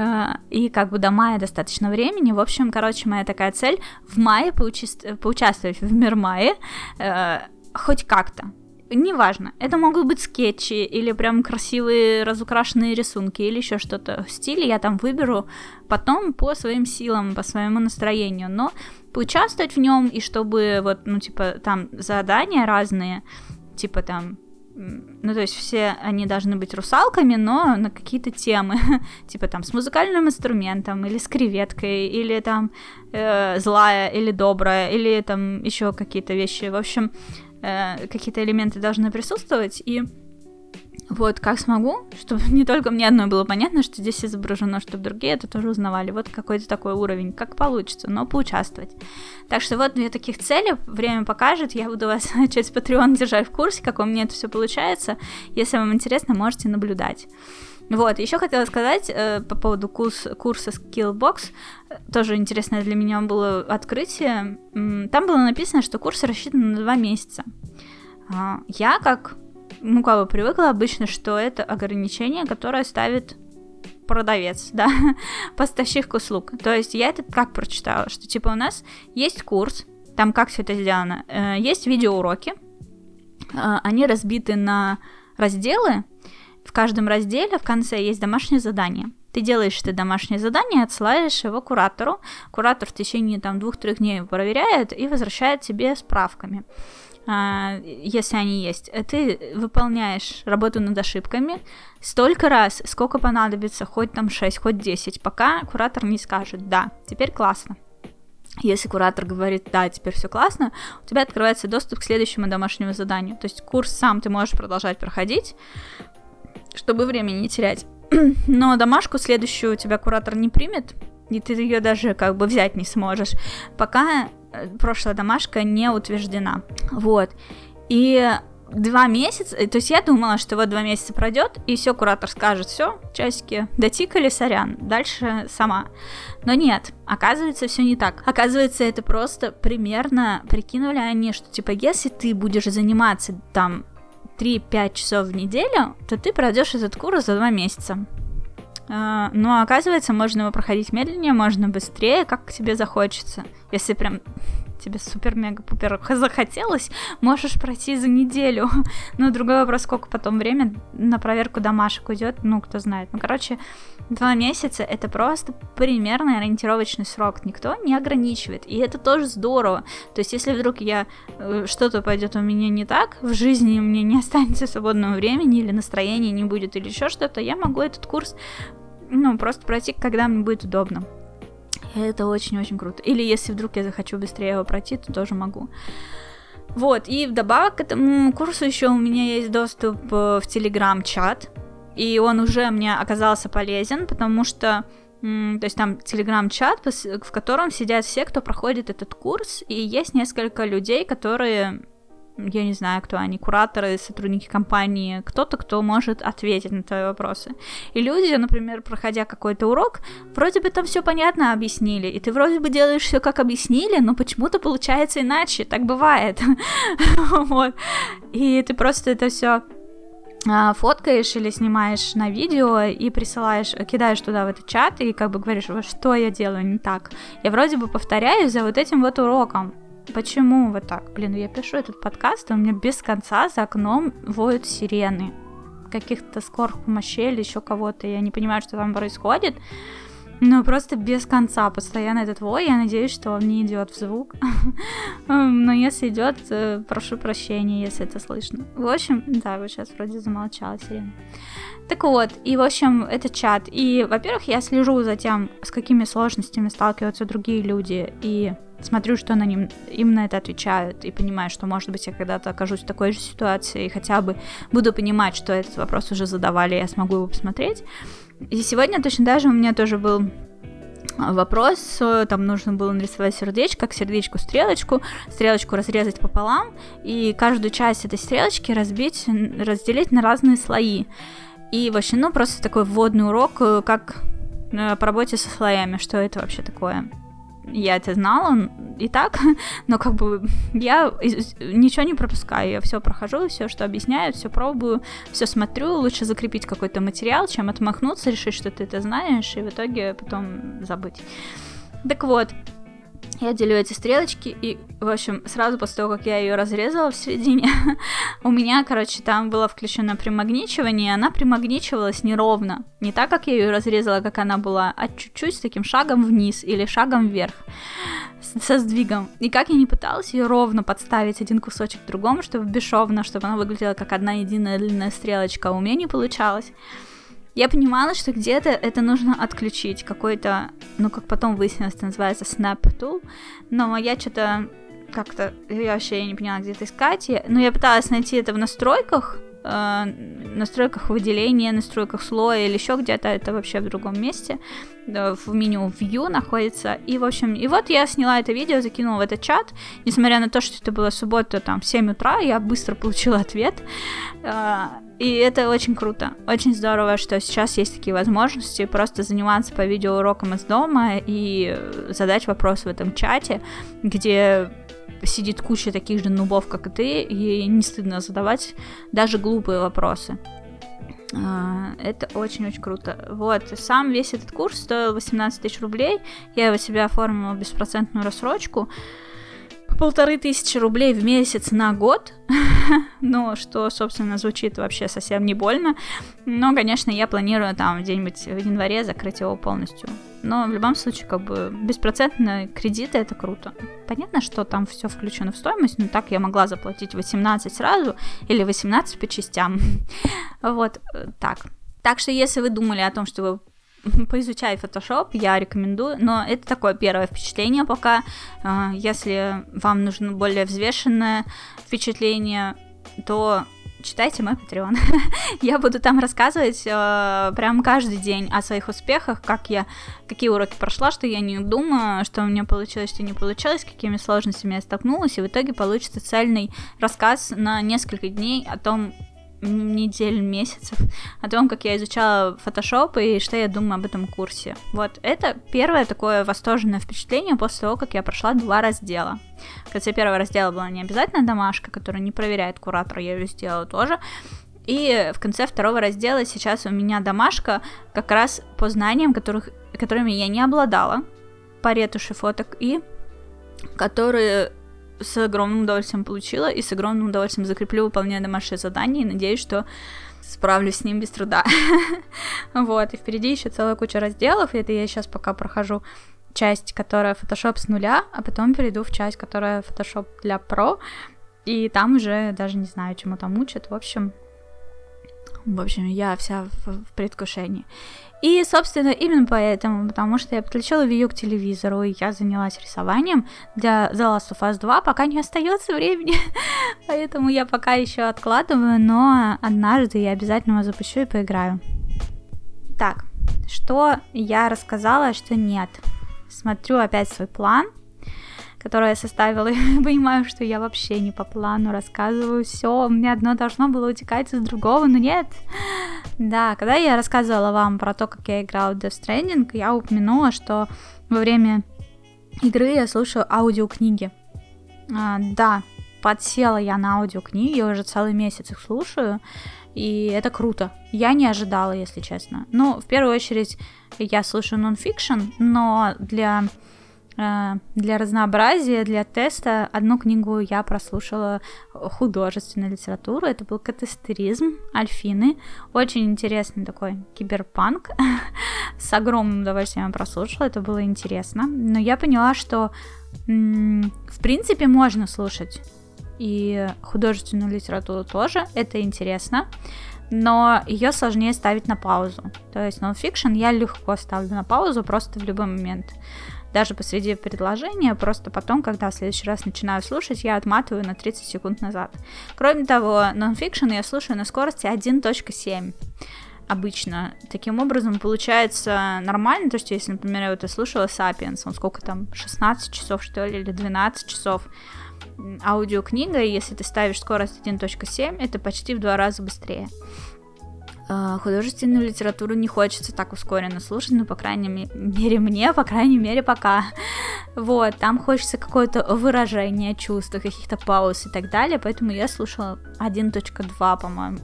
Э, и как бы до мая достаточно времени. В общем, короче, моя такая цель в мае поучаствовать, поучаствовать в Мир Мае хоть как-то неважно, это могут быть скетчи или прям красивые разукрашенные рисунки или еще что-то в стиле, я там выберу потом по своим силам, по своему настроению, но поучаствовать в нем и чтобы вот, ну, типа, там задания разные, типа там ну, то есть все они должны быть русалками, но на какие-то темы, типа там с музыкальным инструментом, или с креветкой, или там э, злая, или добрая, или там еще какие-то вещи. В общем, э, какие-то элементы должны присутствовать, и вот как смогу, чтобы не только мне одной было понятно, что здесь изображено, чтобы другие это тоже узнавали. Вот какой-то такой уровень, как получится, но поучаствовать. Так что вот две таких цели, время покажет, я буду вас через Patreon держать в курсе, как у меня это все получается. Если вам интересно, можете наблюдать. Вот, еще хотела сказать э, по поводу курс, курса Skillbox, тоже интересное для меня было открытие. Там было написано, что курс рассчитан на два месяца. А, я как, ну, как бы привыкла обычно, что это ограничение, которое ставит продавец, да, поставщик услуг. То есть я это как прочитала, что типа у нас есть курс, там как все это сделано, э, есть видеоуроки, э, они разбиты на разделы, в каждом разделе в конце есть домашнее задание. Ты делаешь это домашнее задание, отсылаешь его куратору. Куратор в течение там двух-трех дней проверяет и возвращает тебе справками а, если они есть, ты выполняешь работу над ошибками столько раз, сколько понадобится, хоть там 6, хоть 10, пока куратор не скажет «да, теперь классно». Если куратор говорит, да, теперь все классно, у тебя открывается доступ к следующему домашнему заданию. То есть курс сам ты можешь продолжать проходить, чтобы времени не терять. Но домашку следующую тебя куратор не примет, и ты ее даже как бы взять не сможешь, пока э, прошлая домашка не утверждена. Вот. И два месяца, то есть я думала, что вот два месяца пройдет, и все, куратор скажет, все, часики дотикали, сорян, дальше сама. Но нет, оказывается, все не так. Оказывается, это просто примерно прикинули они, что типа, если ты будешь заниматься там 3-5 часов в неделю, то ты пройдешь этот курс за 2 месяца. А, но оказывается, можно его проходить медленнее, можно быстрее, как тебе захочется. Если прям тебе супер-мега-пупер захотелось, можешь пройти за неделю. Но другой вопрос, сколько потом время на проверку домашек уйдет, ну, кто знает. Ну, короче, два месяца это просто примерный ориентировочный срок. Никто не ограничивает. И это тоже здорово. То есть, если вдруг я э, что-то пойдет у меня не так, в жизни меня не останется свободного времени или настроения не будет или еще что-то, я могу этот курс ну, просто пройти, когда мне будет удобно. Это очень-очень круто. Или если вдруг я захочу быстрее его пройти, то тоже могу. Вот, и вдобавок к этому курсу еще у меня есть доступ э, в Телеграм-чат, и он уже мне оказался полезен, потому что то есть там телеграм-чат, в котором сидят все, кто проходит этот курс, и есть несколько людей, которые я не знаю, кто они, кураторы, сотрудники компании, кто-то, кто может ответить на твои вопросы. И люди, например, проходя какой-то урок, вроде бы там все понятно объяснили, и ты вроде бы делаешь все как объяснили, но почему-то получается иначе, так бывает. вот. И ты просто это все а, фоткаешь или снимаешь на видео и присылаешь, кидаешь туда в этот чат и как бы говоришь, что я делаю не так. Я вроде бы повторяю за вот этим вот уроком. Почему вот так? Блин, я пишу этот подкаст, а у меня без конца за окном воют сирены. Каких-то скорых мощей или еще кого-то. Я не понимаю, что там происходит. Ну, просто без конца, постоянно этот вой, я надеюсь, что он не идет в звук. Но если идет, э, прошу прощения, если это слышно. В общем, да, вот сейчас вроде замолчала сирена. Так вот, и в общем, это чат. И, во-первых, я слежу за тем, с какими сложностями сталкиваются другие люди, и смотрю, что на ним, им на это отвечают, и понимаю, что, может быть, я когда-то окажусь в такой же ситуации, и хотя бы буду понимать, что этот вопрос уже задавали, я смогу его посмотреть. И сегодня точно даже у меня тоже был вопрос, там нужно было нарисовать сердечко, как сердечку стрелочку, стрелочку разрезать пополам, и каждую часть этой стрелочки разбить, разделить на разные слои. И вообще, ну, просто такой вводный урок, э, как э, по работе со слоями, что это вообще такое я это знала и так, но как бы я ничего не пропускаю, я все прохожу, все, что объясняю, все пробую, все смотрю, лучше закрепить какой-то материал, чем отмахнуться, решить, что ты это знаешь, и в итоге потом забыть. Так вот, я делю эти стрелочки, и, в общем, сразу после того, как я ее разрезала в середине, у меня, короче, там было включено примагничивание, и она примагничивалась неровно. Не так, как я ее разрезала, как она была, а чуть-чуть с таким шагом вниз или шагом вверх со сдвигом. И как я не пыталась ее ровно подставить один кусочек к другому, чтобы бесшовно, чтобы она выглядела как одна единая длинная стрелочка, у меня не получалось я понимала, что где-то это нужно отключить, какой-то, ну, как потом выяснилось, это называется Snap Tool, но я что-то как-то, я вообще не поняла, где это искать, но ну, я пыталась найти это в настройках, э, настройках выделения, настройках слоя или еще где-то, это вообще в другом месте, в меню View находится, и, в общем, и вот я сняла это видео, закинула в этот чат, несмотря на то, что это было суббота, там, в 7 утра, я быстро получила ответ, э, и это очень круто, очень здорово, что сейчас есть такие возможности просто заниматься по видеоурокам из дома и задать вопрос в этом чате, где сидит куча таких же нубов, как и ты, и не стыдно задавать даже глупые вопросы. А, это очень-очень круто. Вот, сам весь этот курс стоил 18 тысяч рублей. Я его себе оформила беспроцентную рассрочку полторы тысячи рублей в месяц на год, ну, что, собственно, звучит вообще совсем не больно, но, конечно, я планирую там где-нибудь в январе закрыть его полностью. Но в любом случае, как бы, беспроцентные кредиты это круто. Понятно, что там все включено в стоимость, но так я могла заплатить 18 сразу или 18 по частям. вот э, так. Так что, если вы думали о том, что вы поизучай Photoshop, я рекомендую, но это такое первое впечатление пока. А, если вам нужно более взвешенное впечатление, то читайте мой Patreon. я буду там рассказывать э, прям каждый день о своих успехах, как я, какие уроки прошла, что я не думаю, что у меня получилось, что не получилось, какими сложностями я столкнулась, и в итоге получится цельный рассказ на несколько дней о том, недель, месяцев о том, как я изучала Photoshop и что я думаю об этом курсе. Вот это первое такое восторженное впечатление после того, как я прошла два раздела. В конце первого раздела была не обязательно домашка, которая не проверяет куратор, я ее сделала тоже. И в конце второго раздела сейчас у меня домашка как раз по знаниям, которых, которыми я не обладала по ретуши фоток и которые с огромным удовольствием получила и с огромным удовольствием закреплю, выполняя домашнее задание, и надеюсь, что справлюсь с ним без труда. вот, и впереди еще целая куча разделов, и это я сейчас пока прохожу часть, которая Photoshop с нуля, а потом перейду в часть, которая Photoshop для Pro, и там уже даже не знаю, чему там учат, в общем, в общем, я вся в, в предвкушении. И, собственно, именно поэтому, потому что я подключила Wii U к телевизору, и я занялась рисованием для The Last of Us 2, пока не остается времени. Поэтому я пока еще откладываю, но однажды я обязательно его запущу и поиграю. Так, что я рассказала, а что нет. Смотрю опять свой план, который я составила, и понимаю, что я вообще не по плану рассказываю все. Меня одно должно было утекать из другого, но нет. Да, когда я рассказывала вам про то, как я играла в Death Stranding, я упомянула, что во время игры я слушаю аудиокниги. А, да, подсела я на аудиокниги, уже целый месяц их слушаю, и это круто. Я не ожидала, если честно. Ну, в первую очередь, я слушаю нонфикшн, но для для разнообразия, для теста одну книгу я прослушала художественную литературу. Это был катастеризм Альфины. Очень интересный такой киберпанк. С огромным удовольствием я прослушала, это было интересно. Но я поняла, что в принципе можно слушать и художественную литературу тоже, это интересно но ее сложнее ставить на паузу. То есть нонфикшн я легко ставлю на паузу просто в любой момент даже посреди предложения, просто потом, когда в следующий раз начинаю слушать, я отматываю на 30 секунд назад. Кроме того, нонфикшн я слушаю на скорости 1.7 обычно. Таким образом, получается нормально, то, что если, например, я вот и слушала Sapiens, он сколько там, 16 часов, что ли, или 12 часов, аудиокнига, и если ты ставишь скорость 1.7, это почти в два раза быстрее. А, художественную литературу не хочется так ускоренно слушать, ну, по крайней мере, мне, по крайней мере, пока. Вот, там хочется какое-то выражение чувств, каких-то пауз и так далее, поэтому я слушала 1.2, по-моему.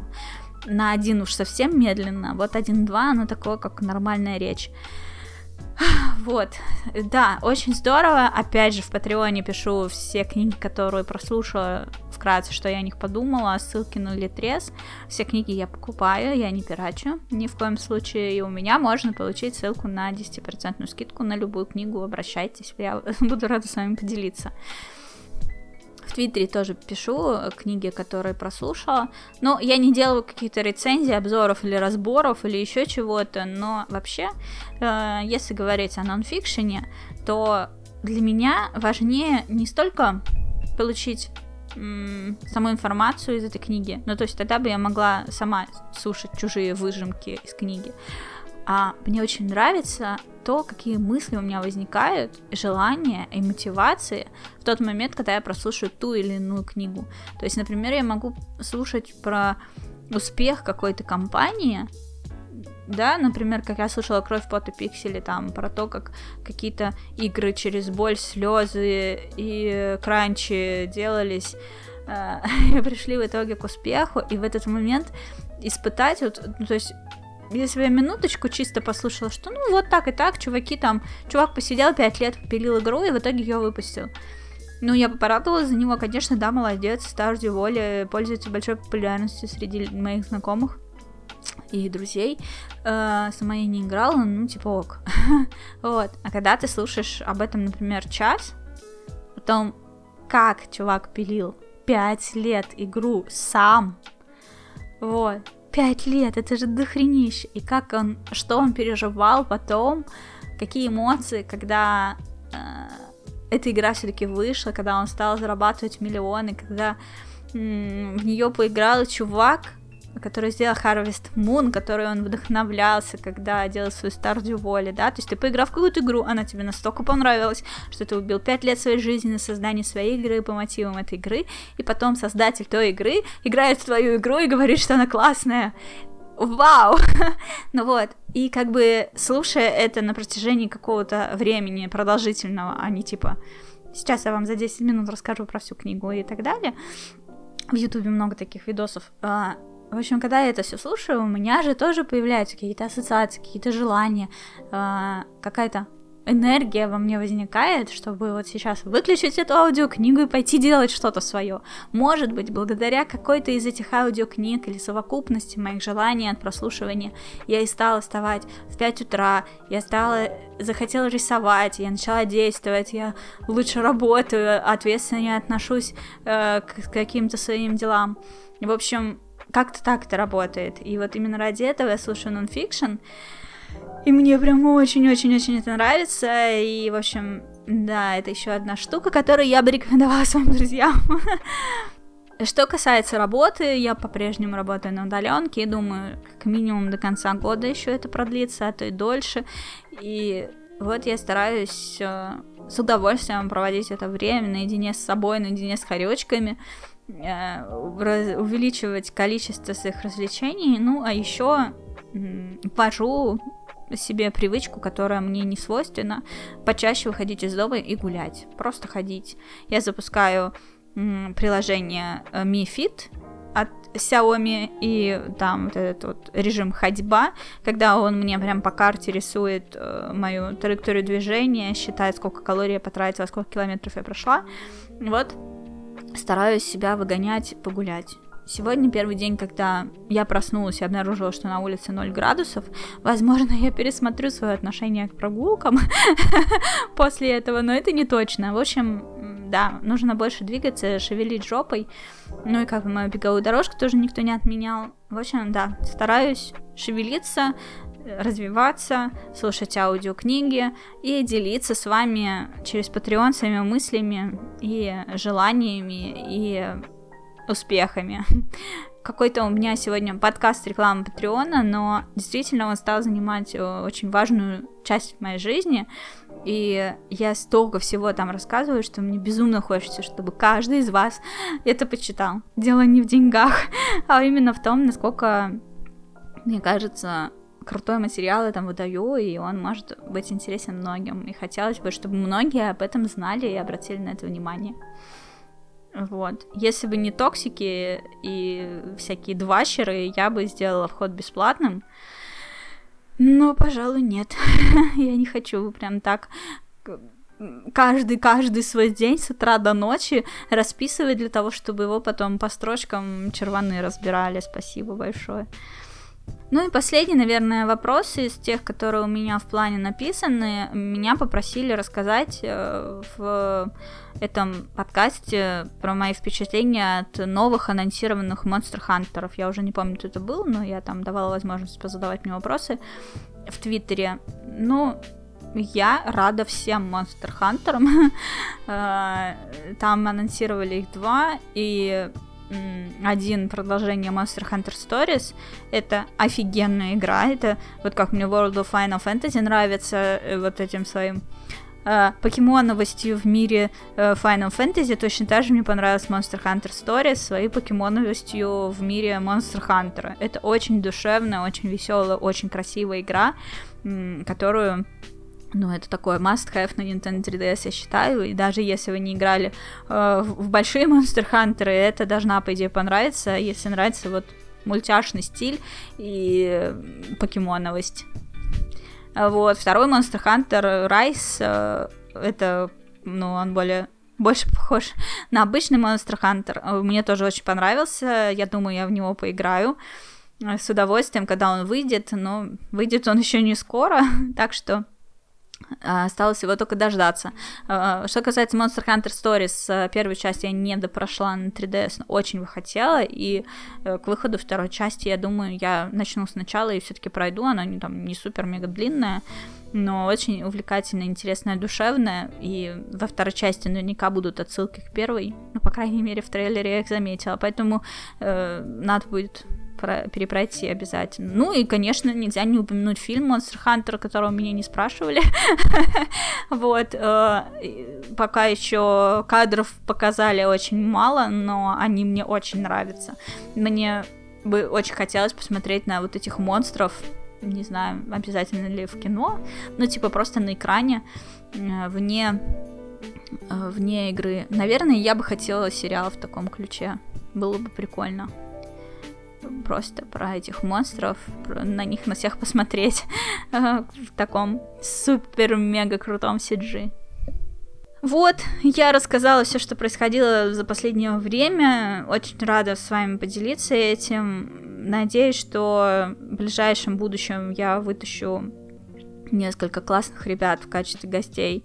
На один уж совсем медленно, вот 1.2, оно такое, как нормальная речь. Вот, да, очень здорово. Опять же, в Патреоне пишу все книги, которые прослушала, вкратце, что я о них подумала, ссылки на Литрес. Все книги я покупаю, я не пирачу ни в коем случае, и у меня можно получить ссылку на 10% скидку на любую книгу, обращайтесь, я буду рада с вами поделиться. В Твиттере тоже пишу э, книги, которые прослушала. Но я не делаю какие-то рецензии, обзоров или разборов или еще чего-то. Но вообще, э, если говорить о нонфикшене, то для меня важнее не столько получить саму информацию из этой книги. Ну, то есть тогда бы я могла сама слушать чужие выжимки из книги. А мне очень нравится то, какие мысли у меня возникают, желания и мотивации в тот момент, когда я прослушаю ту или иную книгу. То есть, например, я могу слушать про успех какой-то компании, да, например, как я слушала «Кровь, пот и пиксели», там, про то, как какие-то игры через боль, слезы и кранчи делались, э, пришли в итоге к успеху, и в этот момент испытать, вот, ну, то есть если я минуточку чисто послушала, что ну вот так и так, чуваки там, чувак посидел 5 лет, пилил игру и в итоге ее выпустил. Ну, я порадовалась за него, конечно, да, молодец, Stardew Valley пользуется большой популярностью среди моих знакомых и друзей. Э, сама я не играла, ну, типа ок. вот. А когда ты слушаешь об этом, например, час, о том, как чувак пилил 5 лет игру сам, вот, Пять лет, это же дохренище. И как он, что он переживал потом, какие эмоции, когда э, эта игра все-таки вышла, когда он стал зарабатывать миллионы, когда м- в нее поиграл чувак, который сделал Harvest Moon, который он вдохновлялся, когда делал свою Stardew Valley, да, то есть ты поиграл в какую-то игру, она тебе настолько понравилась, что ты убил 5 лет своей жизни на создание своей игры по мотивам этой игры, и потом создатель той игры играет в твою игру и говорит, что она классная. Вау! ну вот, и как бы слушая это на протяжении какого-то времени продолжительного, а не типа сейчас я вам за 10 минут расскажу про всю книгу и так далее, в Ютубе много таких видосов. А, в общем, когда я это все слушаю, у меня же тоже появляются какие-то ассоциации, какие-то желания, э, какая-то энергия во мне возникает, чтобы вот сейчас выключить эту аудиокнигу и пойти делать что-то свое. Может быть, благодаря какой-то из этих аудиокниг или совокупности моих желаний от прослушивания я и стала вставать в 5 утра, я стала, захотела рисовать, я начала действовать, я лучше работаю, ответственнее отношусь э, к каким-то своим делам. В общем, как-то так это работает. И вот именно ради этого я слушаю нонфикшн. И мне прям очень-очень-очень это нравится. И, в общем, да, это еще одна штука, которую я бы рекомендовала своим друзьям. Что касается работы, я по-прежнему работаю на удаленке и думаю, как минимум до конца года еще это продлится, а то и дольше. И вот я стараюсь э, с удовольствием проводить это время наедине с собой, наедине с хоречками, э, увеличивать количество своих развлечений, ну а еще ввожу себе привычку, которая мне не свойственна, почаще выходить из дома и гулять, просто ходить. Я запускаю приложение э, Mi Fit от Xiaomi и там вот этот вот режим ходьба, когда он мне прям по карте рисует э, мою траекторию движения, считает, сколько калорий я потратила, сколько километров я прошла. Вот, стараюсь себя выгонять, погулять. Сегодня первый день, когда я проснулась и обнаружила, что на улице 0 градусов. Возможно, я пересмотрю свое отношение к прогулкам после этого, но это не точно. В общем, да, нужно больше двигаться, шевелить жопой. Ну и как бы мою беговую дорожку тоже никто не отменял. В общем, да, стараюсь шевелиться, развиваться, слушать аудиокниги и делиться с вами через Patreon своими мыслями и желаниями и успехами. Какой-то у меня сегодня подкаст рекламы Патреона, но действительно он стал занимать э, очень важную часть моей жизни. И я столько всего там рассказываю, что мне безумно хочется, чтобы каждый из вас это почитал. Дело не в деньгах, а именно в том, насколько, мне кажется, крутой материал я там выдаю, и он может быть интересен многим. И хотелось бы, чтобы многие об этом знали и обратили на это внимание. Вот. Если бы не токсики и всякие дващеры, я бы сделала вход бесплатным. Но, пожалуй, нет. я не хочу прям так каждый, каждый свой день с утра до ночи расписывать для того, чтобы его потом по строчкам черваны разбирали. Спасибо большое. Ну и последний, наверное, вопрос из тех, которые у меня в плане написаны. Меня попросили рассказать э, в этом подкасте про мои впечатления от новых анонсированных Monster Хантеров. Я уже не помню, кто это был, но я там давала возможность позадавать мне вопросы в Твиттере. Ну, я рада всем Monster Хантерам. Э, там анонсировали их два, и один продолжение Monster Hunter Stories. Это офигенная игра. Это вот как мне World of Final Fantasy нравится э, вот этим своим э, покемоновостью в мире э, Final Fantasy. Точно так же мне понравилась Monster Hunter Stories своей покемоновостью в мире Monster Hunter. Это очень душевная, очень веселая, очень красивая игра, которую ну, это такое must-have на Nintendo 3DS, я считаю, и даже если вы не играли э, в большие Monster Hunter, это должна, по идее, понравиться, если нравится вот мультяшный стиль и покемоновость. Вот, второй Monster Hunter Rise, э, это, ну, он более больше похож на обычный Monster Hunter. Мне тоже очень понравился. Я думаю, я в него поиграю с удовольствием, когда он выйдет. Но выйдет он еще не скоро, так что осталось его только дождаться. А, что касается Monster Hunter Stories, э, первую часть я не допрошла на 3DS, но очень бы хотела, и э, к выходу второй части, я думаю, я начну сначала и все-таки пройду, она не, там, не супер-мега длинная, но очень увлекательная, интересная, душевная, и во второй части наверняка будут отсылки к первой, ну, по крайней мере, в трейлере я их заметила, поэтому э, надо будет перепройти обязательно. Ну и, конечно, нельзя не упомянуть фильм Monster Hunter, которого меня не спрашивали. вот. Э, пока еще кадров показали очень мало, но они мне очень нравятся. Мне бы очень хотелось посмотреть на вот этих монстров, не знаю, обязательно ли в кино, но типа просто на экране, э, вне, э, вне игры. Наверное, я бы хотела сериал в таком ключе. Было бы прикольно просто про этих монстров, про, на них на всех посмотреть в таком супер-мега крутом CG. Вот, я рассказала все, что происходило за последнее время. Очень рада с вами поделиться этим. Надеюсь, что в ближайшем будущем я вытащу несколько классных ребят в качестве гостей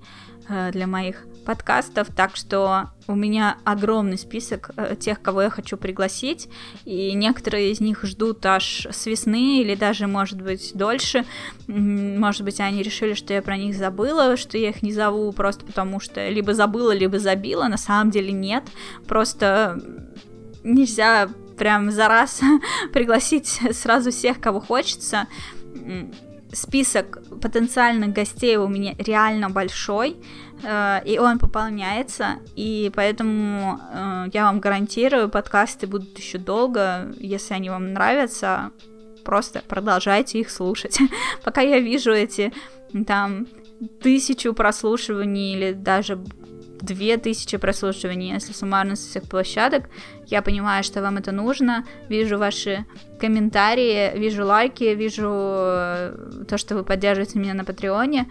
э, для моих подкастов, так что у меня огромный список э, тех, кого я хочу пригласить, и некоторые из них ждут аж с весны или даже, может быть, дольше. Может быть, они решили, что я про них забыла, что я их не зову просто потому, что либо забыла, либо забила. На самом деле нет. Просто нельзя прям за раз пригласить сразу всех, кого хочется. Список потенциальных гостей у меня реально большой, э, и он пополняется, и поэтому э, я вам гарантирую, подкасты будут еще долго, если они вам нравятся, просто продолжайте их слушать. Пока я вижу эти там тысячу прослушиваний или даже две тысячи прослушиваний, если суммарно со всех площадок. Я понимаю, что вам это нужно, вижу ваши комментарии, вижу лайки, вижу э, то, что вы поддерживаете меня на Патреоне.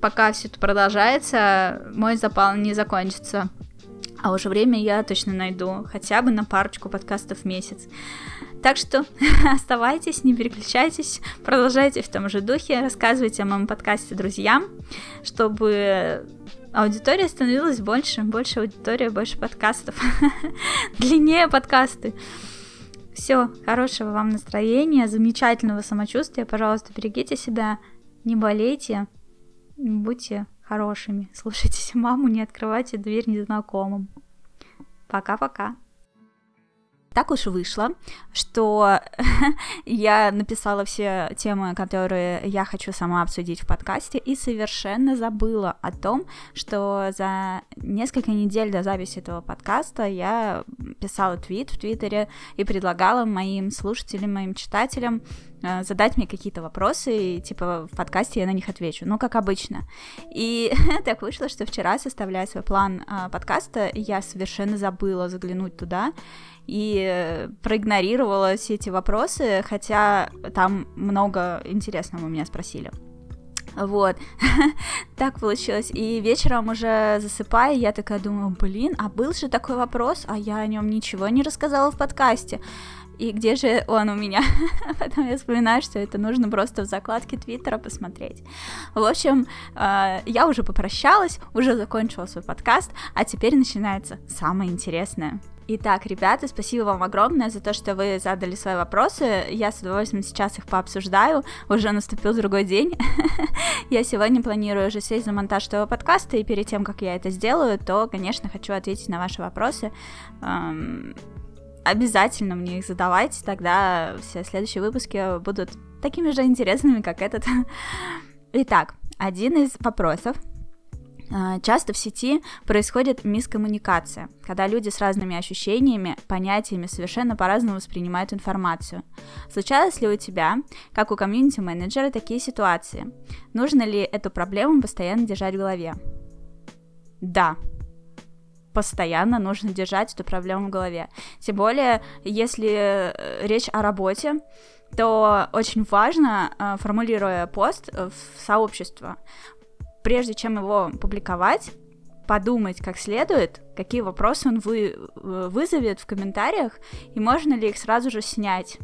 Пока все это продолжается, мой запал не закончится. А уже время я точно найду, хотя бы на парочку подкастов в месяц. Так что оставайтесь, не переключайтесь, продолжайте в том же духе, рассказывайте о моем подкасте друзьям, чтобы аудитория становилась больше, больше аудитория, больше подкастов, длиннее подкасты. Все, хорошего вам настроения, замечательного самочувствия, пожалуйста, берегите себя, не болейте, будьте хорошими, слушайте маму, не открывайте дверь незнакомым. Пока-пока так уж вышло, что я написала все темы, которые я хочу сама обсудить в подкасте, и совершенно забыла о том, что за несколько недель до записи этого подкаста я писала твит в Твиттере и предлагала моим слушателям, моим читателям задать мне какие-то вопросы, и, типа, в подкасте я на них отвечу, ну, как обычно. И так вышло, что вчера, составляя свой план э, подкаста, я совершенно забыла заглянуть туда и проигнорировала все эти вопросы, хотя там много интересного у меня спросили. Вот, так получилось. И вечером уже засыпая, я такая думаю, блин, а был же такой вопрос, а я о нем ничего не рассказала в подкасте и где же он у меня? Потом я вспоминаю, что это нужно просто в закладке Твиттера посмотреть. В общем, э, я уже попрощалась, уже закончила свой подкаст, а теперь начинается самое интересное. Итак, ребята, спасибо вам огромное за то, что вы задали свои вопросы. Я с удовольствием сейчас их пообсуждаю. Уже наступил другой день. я сегодня планирую уже сесть за монтаж этого подкаста, и перед тем, как я это сделаю, то, конечно, хочу ответить на ваши вопросы. Обязательно мне их задавайте, тогда все следующие выпуски будут такими же интересными, как этот. Итак, один из вопросов. А, часто в сети происходит мискоммуникация, когда люди с разными ощущениями, понятиями совершенно по-разному воспринимают информацию. Случалось ли у тебя, как у комьюнити-менеджера, такие ситуации? Нужно ли эту проблему постоянно держать в голове? Да, постоянно нужно держать эту проблему в голове. Тем более, если э, речь о работе, то очень важно, э, формулируя пост в сообщество, прежде чем его публиковать, подумать как следует, какие вопросы он вы, э, вызовет в комментариях, и можно ли их сразу же снять.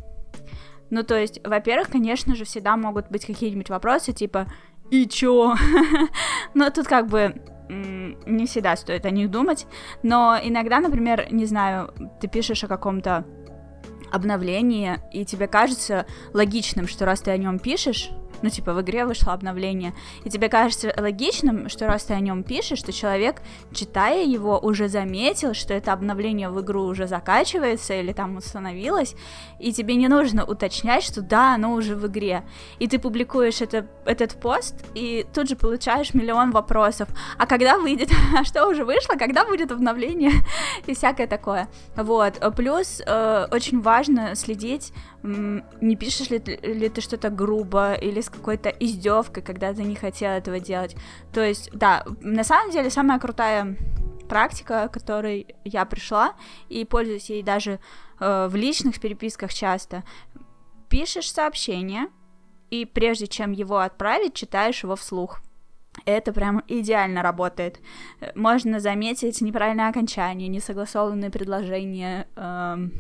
Ну, то есть, во-первых, конечно же, всегда могут быть какие-нибудь вопросы, типа «И чё?», но тут как бы не всегда стоит о них думать, но иногда, например, не знаю, ты пишешь о каком-то обновлении, и тебе кажется логичным, что раз ты о нем пишешь, ну, типа, в игре вышло обновление, и тебе кажется логичным, что раз ты о нем пишешь, что человек, читая его, уже заметил, что это обновление в игру уже закачивается или там установилось, и тебе не нужно уточнять, что да, оно уже в игре. И ты публикуешь это, этот пост, и тут же получаешь миллион вопросов. А когда выйдет? А что уже вышло? Когда будет обновление? и всякое такое. Вот. Плюс э, очень важно следить, не пишешь ли, ли ты что-то грубо или с какой-то издевкой, когда ты не хотел этого делать. То есть, да, на самом деле самая крутая практика, которой я пришла, и пользуюсь ей даже э, в личных переписках часто. Пишешь сообщение, и прежде чем его отправить, читаешь его вслух. Это прям идеально работает. Можно заметить неправильное окончание, несогласованные предложения, эм,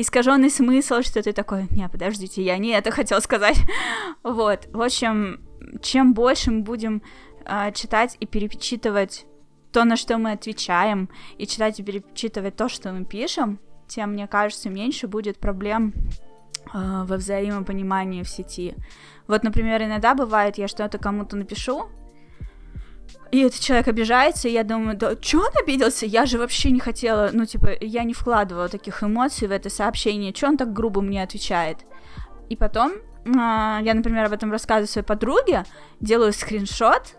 искаженный смысл, что ты такой, не, подождите, я не это хотел сказать. вот, в общем, чем больше мы будем э, читать и перечитывать то, на что мы отвечаем, и читать и перечитывать то, что мы пишем, тем, мне кажется, меньше будет проблем э, во взаимопонимании в сети. Вот, например, иногда бывает, я что-то кому-то напишу, И этот человек обижается, и я думаю, да что он обиделся? Я же вообще не хотела, ну, типа, я не вкладывала таких эмоций в это сообщение, что он так грубо мне отвечает? И потом а, я, например, об этом рассказываю своей подруге, делаю скриншот,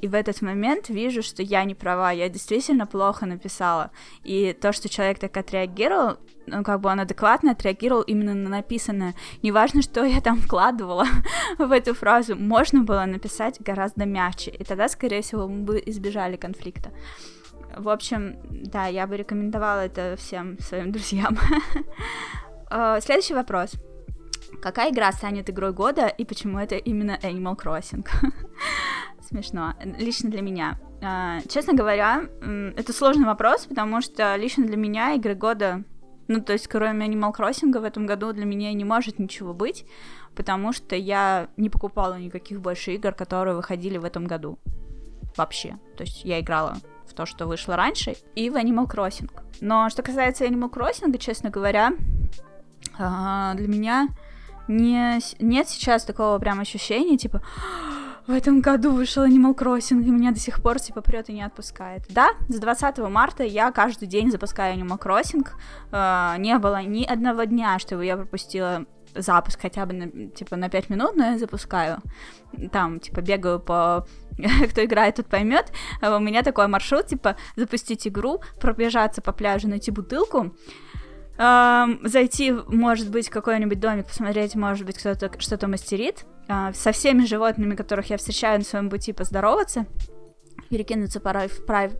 и в этот момент вижу, что я не права, я действительно плохо написала. И то, что человек так отреагировал, ну, как бы он адекватно отреагировал именно на написанное. Неважно, что я там вкладывала в эту фразу, можно было написать гораздо мягче, и тогда, скорее всего, мы бы избежали конфликта. В общем, да, я бы рекомендовала это всем своим друзьям. А, следующий вопрос. Какая игра станет игрой года и почему это именно Animal Crossing? Смешно. Лично для меня. А, честно говоря, это сложный вопрос, потому что лично для меня игры года, ну, то есть, кроме Animal Crossing в этом году для меня не может ничего быть, потому что я не покупала никаких больше игр, которые выходили в этом году. Вообще. То есть я играла в то, что вышло раньше, и в Animal Crossing. Но что касается Animal Crossing, честно говоря, а, для меня не, нет сейчас такого прям ощущения, типа, в этом году вышел Animal Crossing, и меня до сих пор, типа, прет и не отпускает. Да, с 20 марта я каждый день запускаю Animal Crossing. Э, не было ни одного дня, чтобы я пропустила запуск хотя бы, на, типа, на 5 минут, но я запускаю. Там, типа, бегаю по... Кто играет, тот поймет. А у меня такой маршрут, типа, запустить игру, пробежаться по пляжу, найти бутылку, эм, зайти, может быть, в какой-нибудь домик, посмотреть, может быть, кто-то что-то мастерит, со всеми животными, которых я встречаю на своем пути, поздороваться, перекинуться парой, прав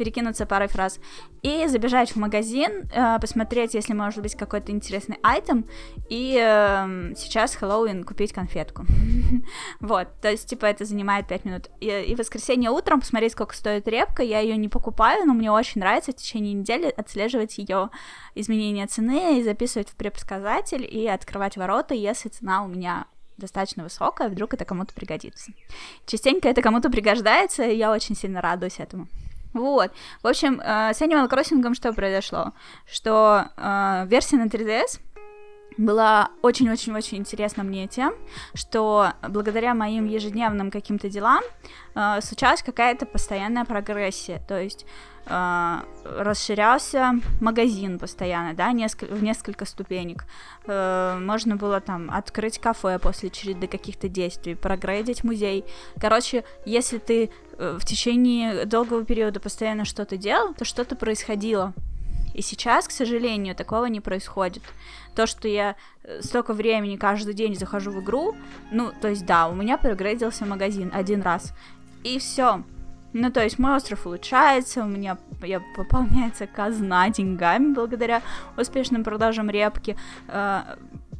перекинуться парой фраз, и забежать в магазин, э, посмотреть, если может быть какой-то интересный айтем, и э, сейчас Хэллоуин купить конфетку. вот, то есть, типа, это занимает 5 минут. И, и в воскресенье утром посмотреть, сколько стоит репка, я ее не покупаю, но мне очень нравится в течение недели отслеживать ее изменение цены и записывать в предсказатель и открывать ворота, если цена у меня достаточно высокая, вдруг это кому-то пригодится. Частенько это кому-то пригождается, и я очень сильно радуюсь этому. Вот. В общем, э, с Animal Crossing что произошло? Что э, версия на 3DS была очень-очень-очень интересна мне тем, что благодаря моим ежедневным каким-то делам э, случалась какая-то постоянная прогрессия, то есть расширялся магазин постоянно, да, несколько, в несколько ступенек. Э, можно было там открыть кафе после череды каких-то действий, прогрейдить музей. Короче, если ты э, в течение долгого периода постоянно что-то делал, то что-то происходило. И сейчас, к сожалению, такого не происходит. То, что я э, столько времени каждый день захожу в игру, ну, то есть, да, у меня прогрейдился магазин один раз. И все. Ну, то есть мой остров улучшается, у меня я, пополняется казна деньгами благодаря успешным продажам репки. Э,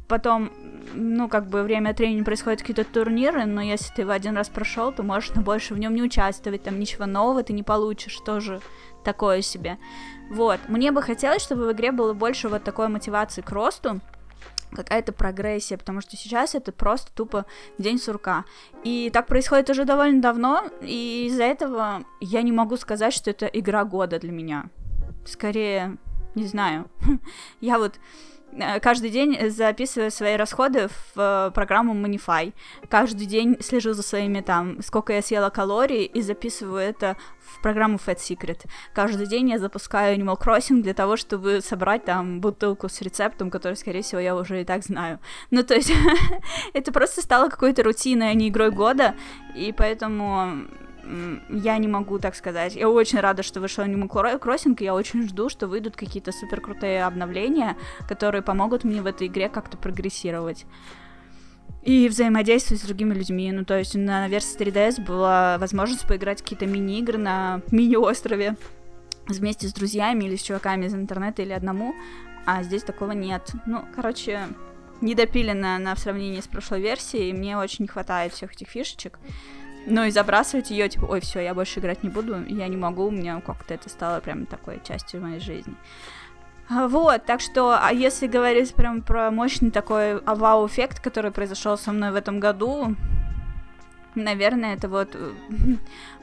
потом, ну, как бы время от времени происходят какие-то турниры, но если ты в один раз прошел, то можешь больше в нем не участвовать, там ничего нового ты не получишь, тоже такое себе. Вот, мне бы хотелось, чтобы в игре было больше вот такой мотивации к росту, какая-то прогрессия, потому что сейчас это просто тупо день сурка. И так происходит уже довольно давно, и из-за этого я не могу сказать, что это игра года для меня. Скорее, не знаю. я вот каждый день записываю свои расходы в э, программу Monify. Каждый день слежу за своими там, сколько я съела калорий, и записываю это в программу Fat Secret. Каждый день я запускаю Animal Crossing для того, чтобы собрать там бутылку с рецептом, который, скорее всего, я уже и так знаю. Ну, то есть, это просто стало какой-то рутиной, а не игрой года, и поэтому я не могу так сказать. Я очень рада, что вышел Animal Crossing, и я очень жду, что выйдут какие-то супер крутые обновления, которые помогут мне в этой игре как-то прогрессировать. И взаимодействовать с другими людьми. Ну, то есть на версии 3DS была возможность поиграть какие-то мини-игры на мини-острове вместе с друзьями или с чуваками из интернета или одному, а здесь такого нет. Ну, короче, недопилено на в сравнении с прошлой версией, и мне очень не хватает всех этих фишечек. Ну и забрасывать ее, типа, ой, все, я больше играть не буду, я не могу, у меня как-то это стало прям такой частью моей жизни. А, вот, так что, а если говорить прям про мощный такой вау-эффект, который произошел со мной в этом году, наверное, это вот э,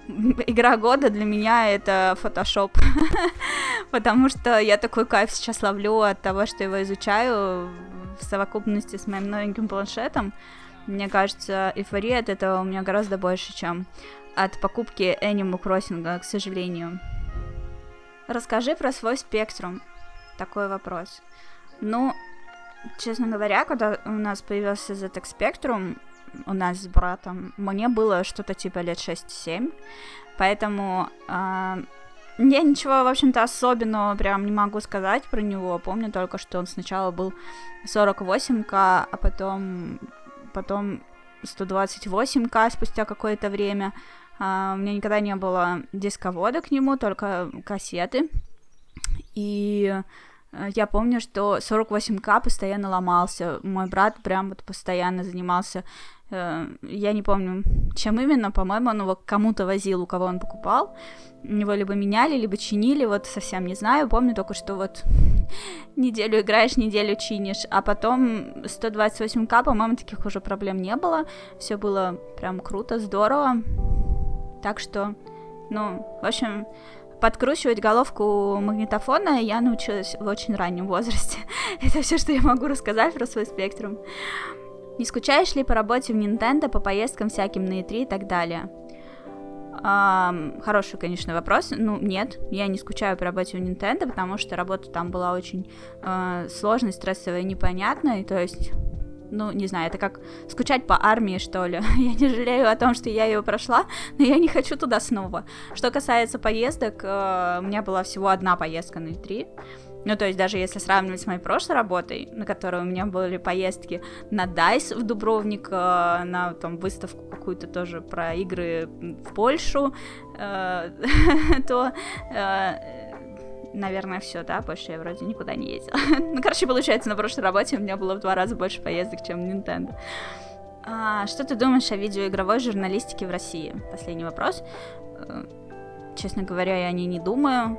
игра года для меня это Photoshop, потому что я такой кайф сейчас ловлю от того, что его изучаю в совокупности с моим новеньким планшетом. Мне кажется, эйфория от этого у меня гораздо больше, чем от покупки Animal Crossing, к сожалению. Расскажи про свой спектрум. Такой вопрос. Ну, честно говоря, когда у нас появился ZX Spectrum, у нас с братом, мне было что-то типа лет 6-7, поэтому э, я ничего, в общем-то, особенного прям не могу сказать про него. Помню только, что он сначала был 48к, а потом, потом 128к спустя какое-то время. Uh, у меня никогда не было дисковода к нему, только кассеты. И Э, я помню, что 48к постоянно ломался. Мой брат прям вот постоянно занимался, я не помню, чем именно, по-моему, он его кому-то возил, у кого он покупал. Его либо меняли, либо чинили, вот совсем не знаю. Помню только, что вот неделю играешь, неделю чинишь, а потом 128к, по-моему, таких уже проблем не было. Все было прям круто, здорово. Так что, ну, в общем, подкручивать головку магнитофона я научилась в очень раннем возрасте. Это все, что я могу рассказать про свой спектрум. Не скучаешь ли по работе в Nintendo, по поездкам всяким на E3 и так далее? Um, хороший, конечно, вопрос. Ну, нет, я не скучаю по работе в Nintendo, потому что работа там была очень uh, сложной, стрессовой, непонятной. То есть ну, не знаю, это как скучать по армии, что ли. Я не жалею о том, что я ее прошла, но я не хочу туда снова. Что касается поездок, э, у меня была всего одна поездка на E3. Ну, то есть даже если сравнивать с моей прошлой работой, на которой у меня были поездки на DICE в Дубровник, э, на там выставку какую-то тоже про игры в Польшу, э, то наверное, все, да, больше я вроде никуда не ездила. ну, короче, получается, на прошлой работе у меня было в два раза больше поездок, чем Nintendo. А, что ты думаешь о видеоигровой журналистике в России? Последний вопрос. Э, честно говоря, я о ней не думаю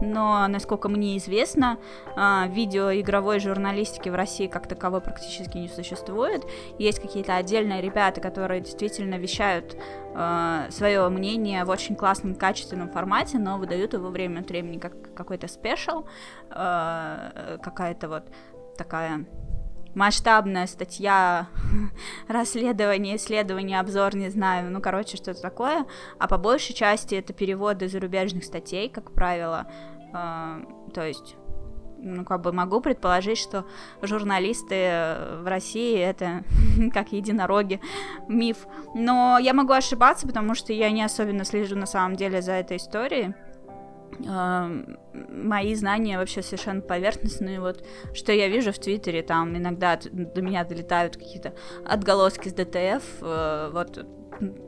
но, насколько мне известно, а, видеоигровой журналистики в России как таковой практически не существует. Есть какие-то отдельные ребята, которые действительно вещают а, свое мнение в очень классном, качественном формате, но выдают его время от времени как какой-то спешл, а, какая-то вот такая масштабная статья, расследование, исследование, обзор, не знаю, ну, короче, что-то такое, а по большей части это переводы зарубежных статей, как правило, э, то есть ну, как бы могу предположить, что журналисты в России это как единороги, миф. Но я могу ошибаться, потому что я не особенно слежу на самом деле за этой историей мои знания вообще совершенно поверхностные. Вот что я вижу в Твиттере, там иногда до меня долетают какие-то отголоски с ДТФ, э, вот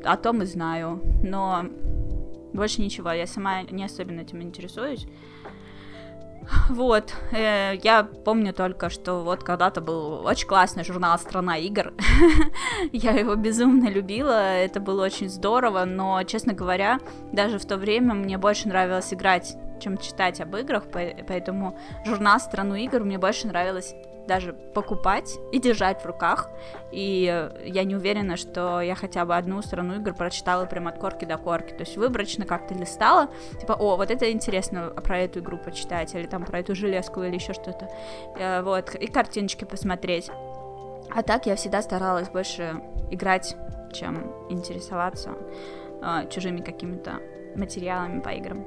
о том и знаю. Но больше ничего, я сама не особенно этим интересуюсь. Вот, э, я помню только, что вот когда-то был очень классный журнал «Страна игр», я его безумно любила, это было очень здорово, но, честно говоря, даже в то время мне больше нравилось играть, чем читать об играх, поэтому журнал «Страну игр» мне больше нравилось даже покупать и держать в руках. И я не уверена, что я хотя бы одну страну игр прочитала прям от корки до корки. То есть выборочно как-то листала, типа, о, вот это интересно про эту игру почитать, или там про эту железку, или еще что-то. Э, вот, и картиночки посмотреть. А так я всегда старалась больше играть, чем интересоваться э, чужими какими-то материалами по играм.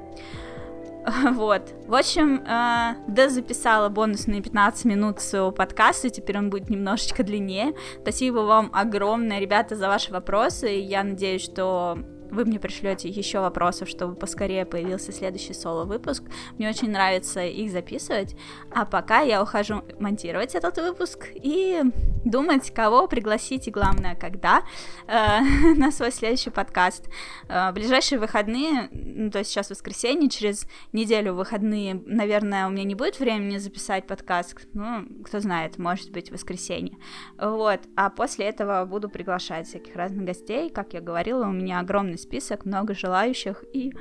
Вот. В общем, э, да записала бонусные 15 минут своего подкаста, теперь он будет немножечко длиннее. Спасибо вам огромное, ребята, за ваши вопросы. Я надеюсь, что вы мне пришлете еще вопросов, чтобы поскорее появился следующий соло-выпуск. Мне очень нравится их записывать. А пока я ухожу монтировать этот выпуск и думать, кого пригласить и, главное, когда э, на свой следующий подкаст. Э, ближайшие выходные, ну, то есть сейчас воскресенье, через неделю выходные, наверное, у меня не будет времени записать подкаст. Ну, кто знает, может быть, воскресенье. Вот. А после этого буду приглашать всяких разных гостей. Как я говорила, у меня огромный список, много желающих, и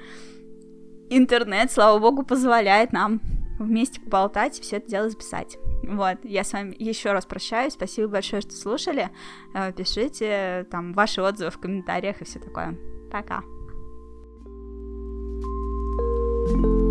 интернет, слава богу, позволяет нам вместе поболтать и все это дело записать. Вот, я с вами еще раз прощаюсь, спасибо большое, что слушали, э, пишите там ваши отзывы в комментариях и все такое. Пока. thank you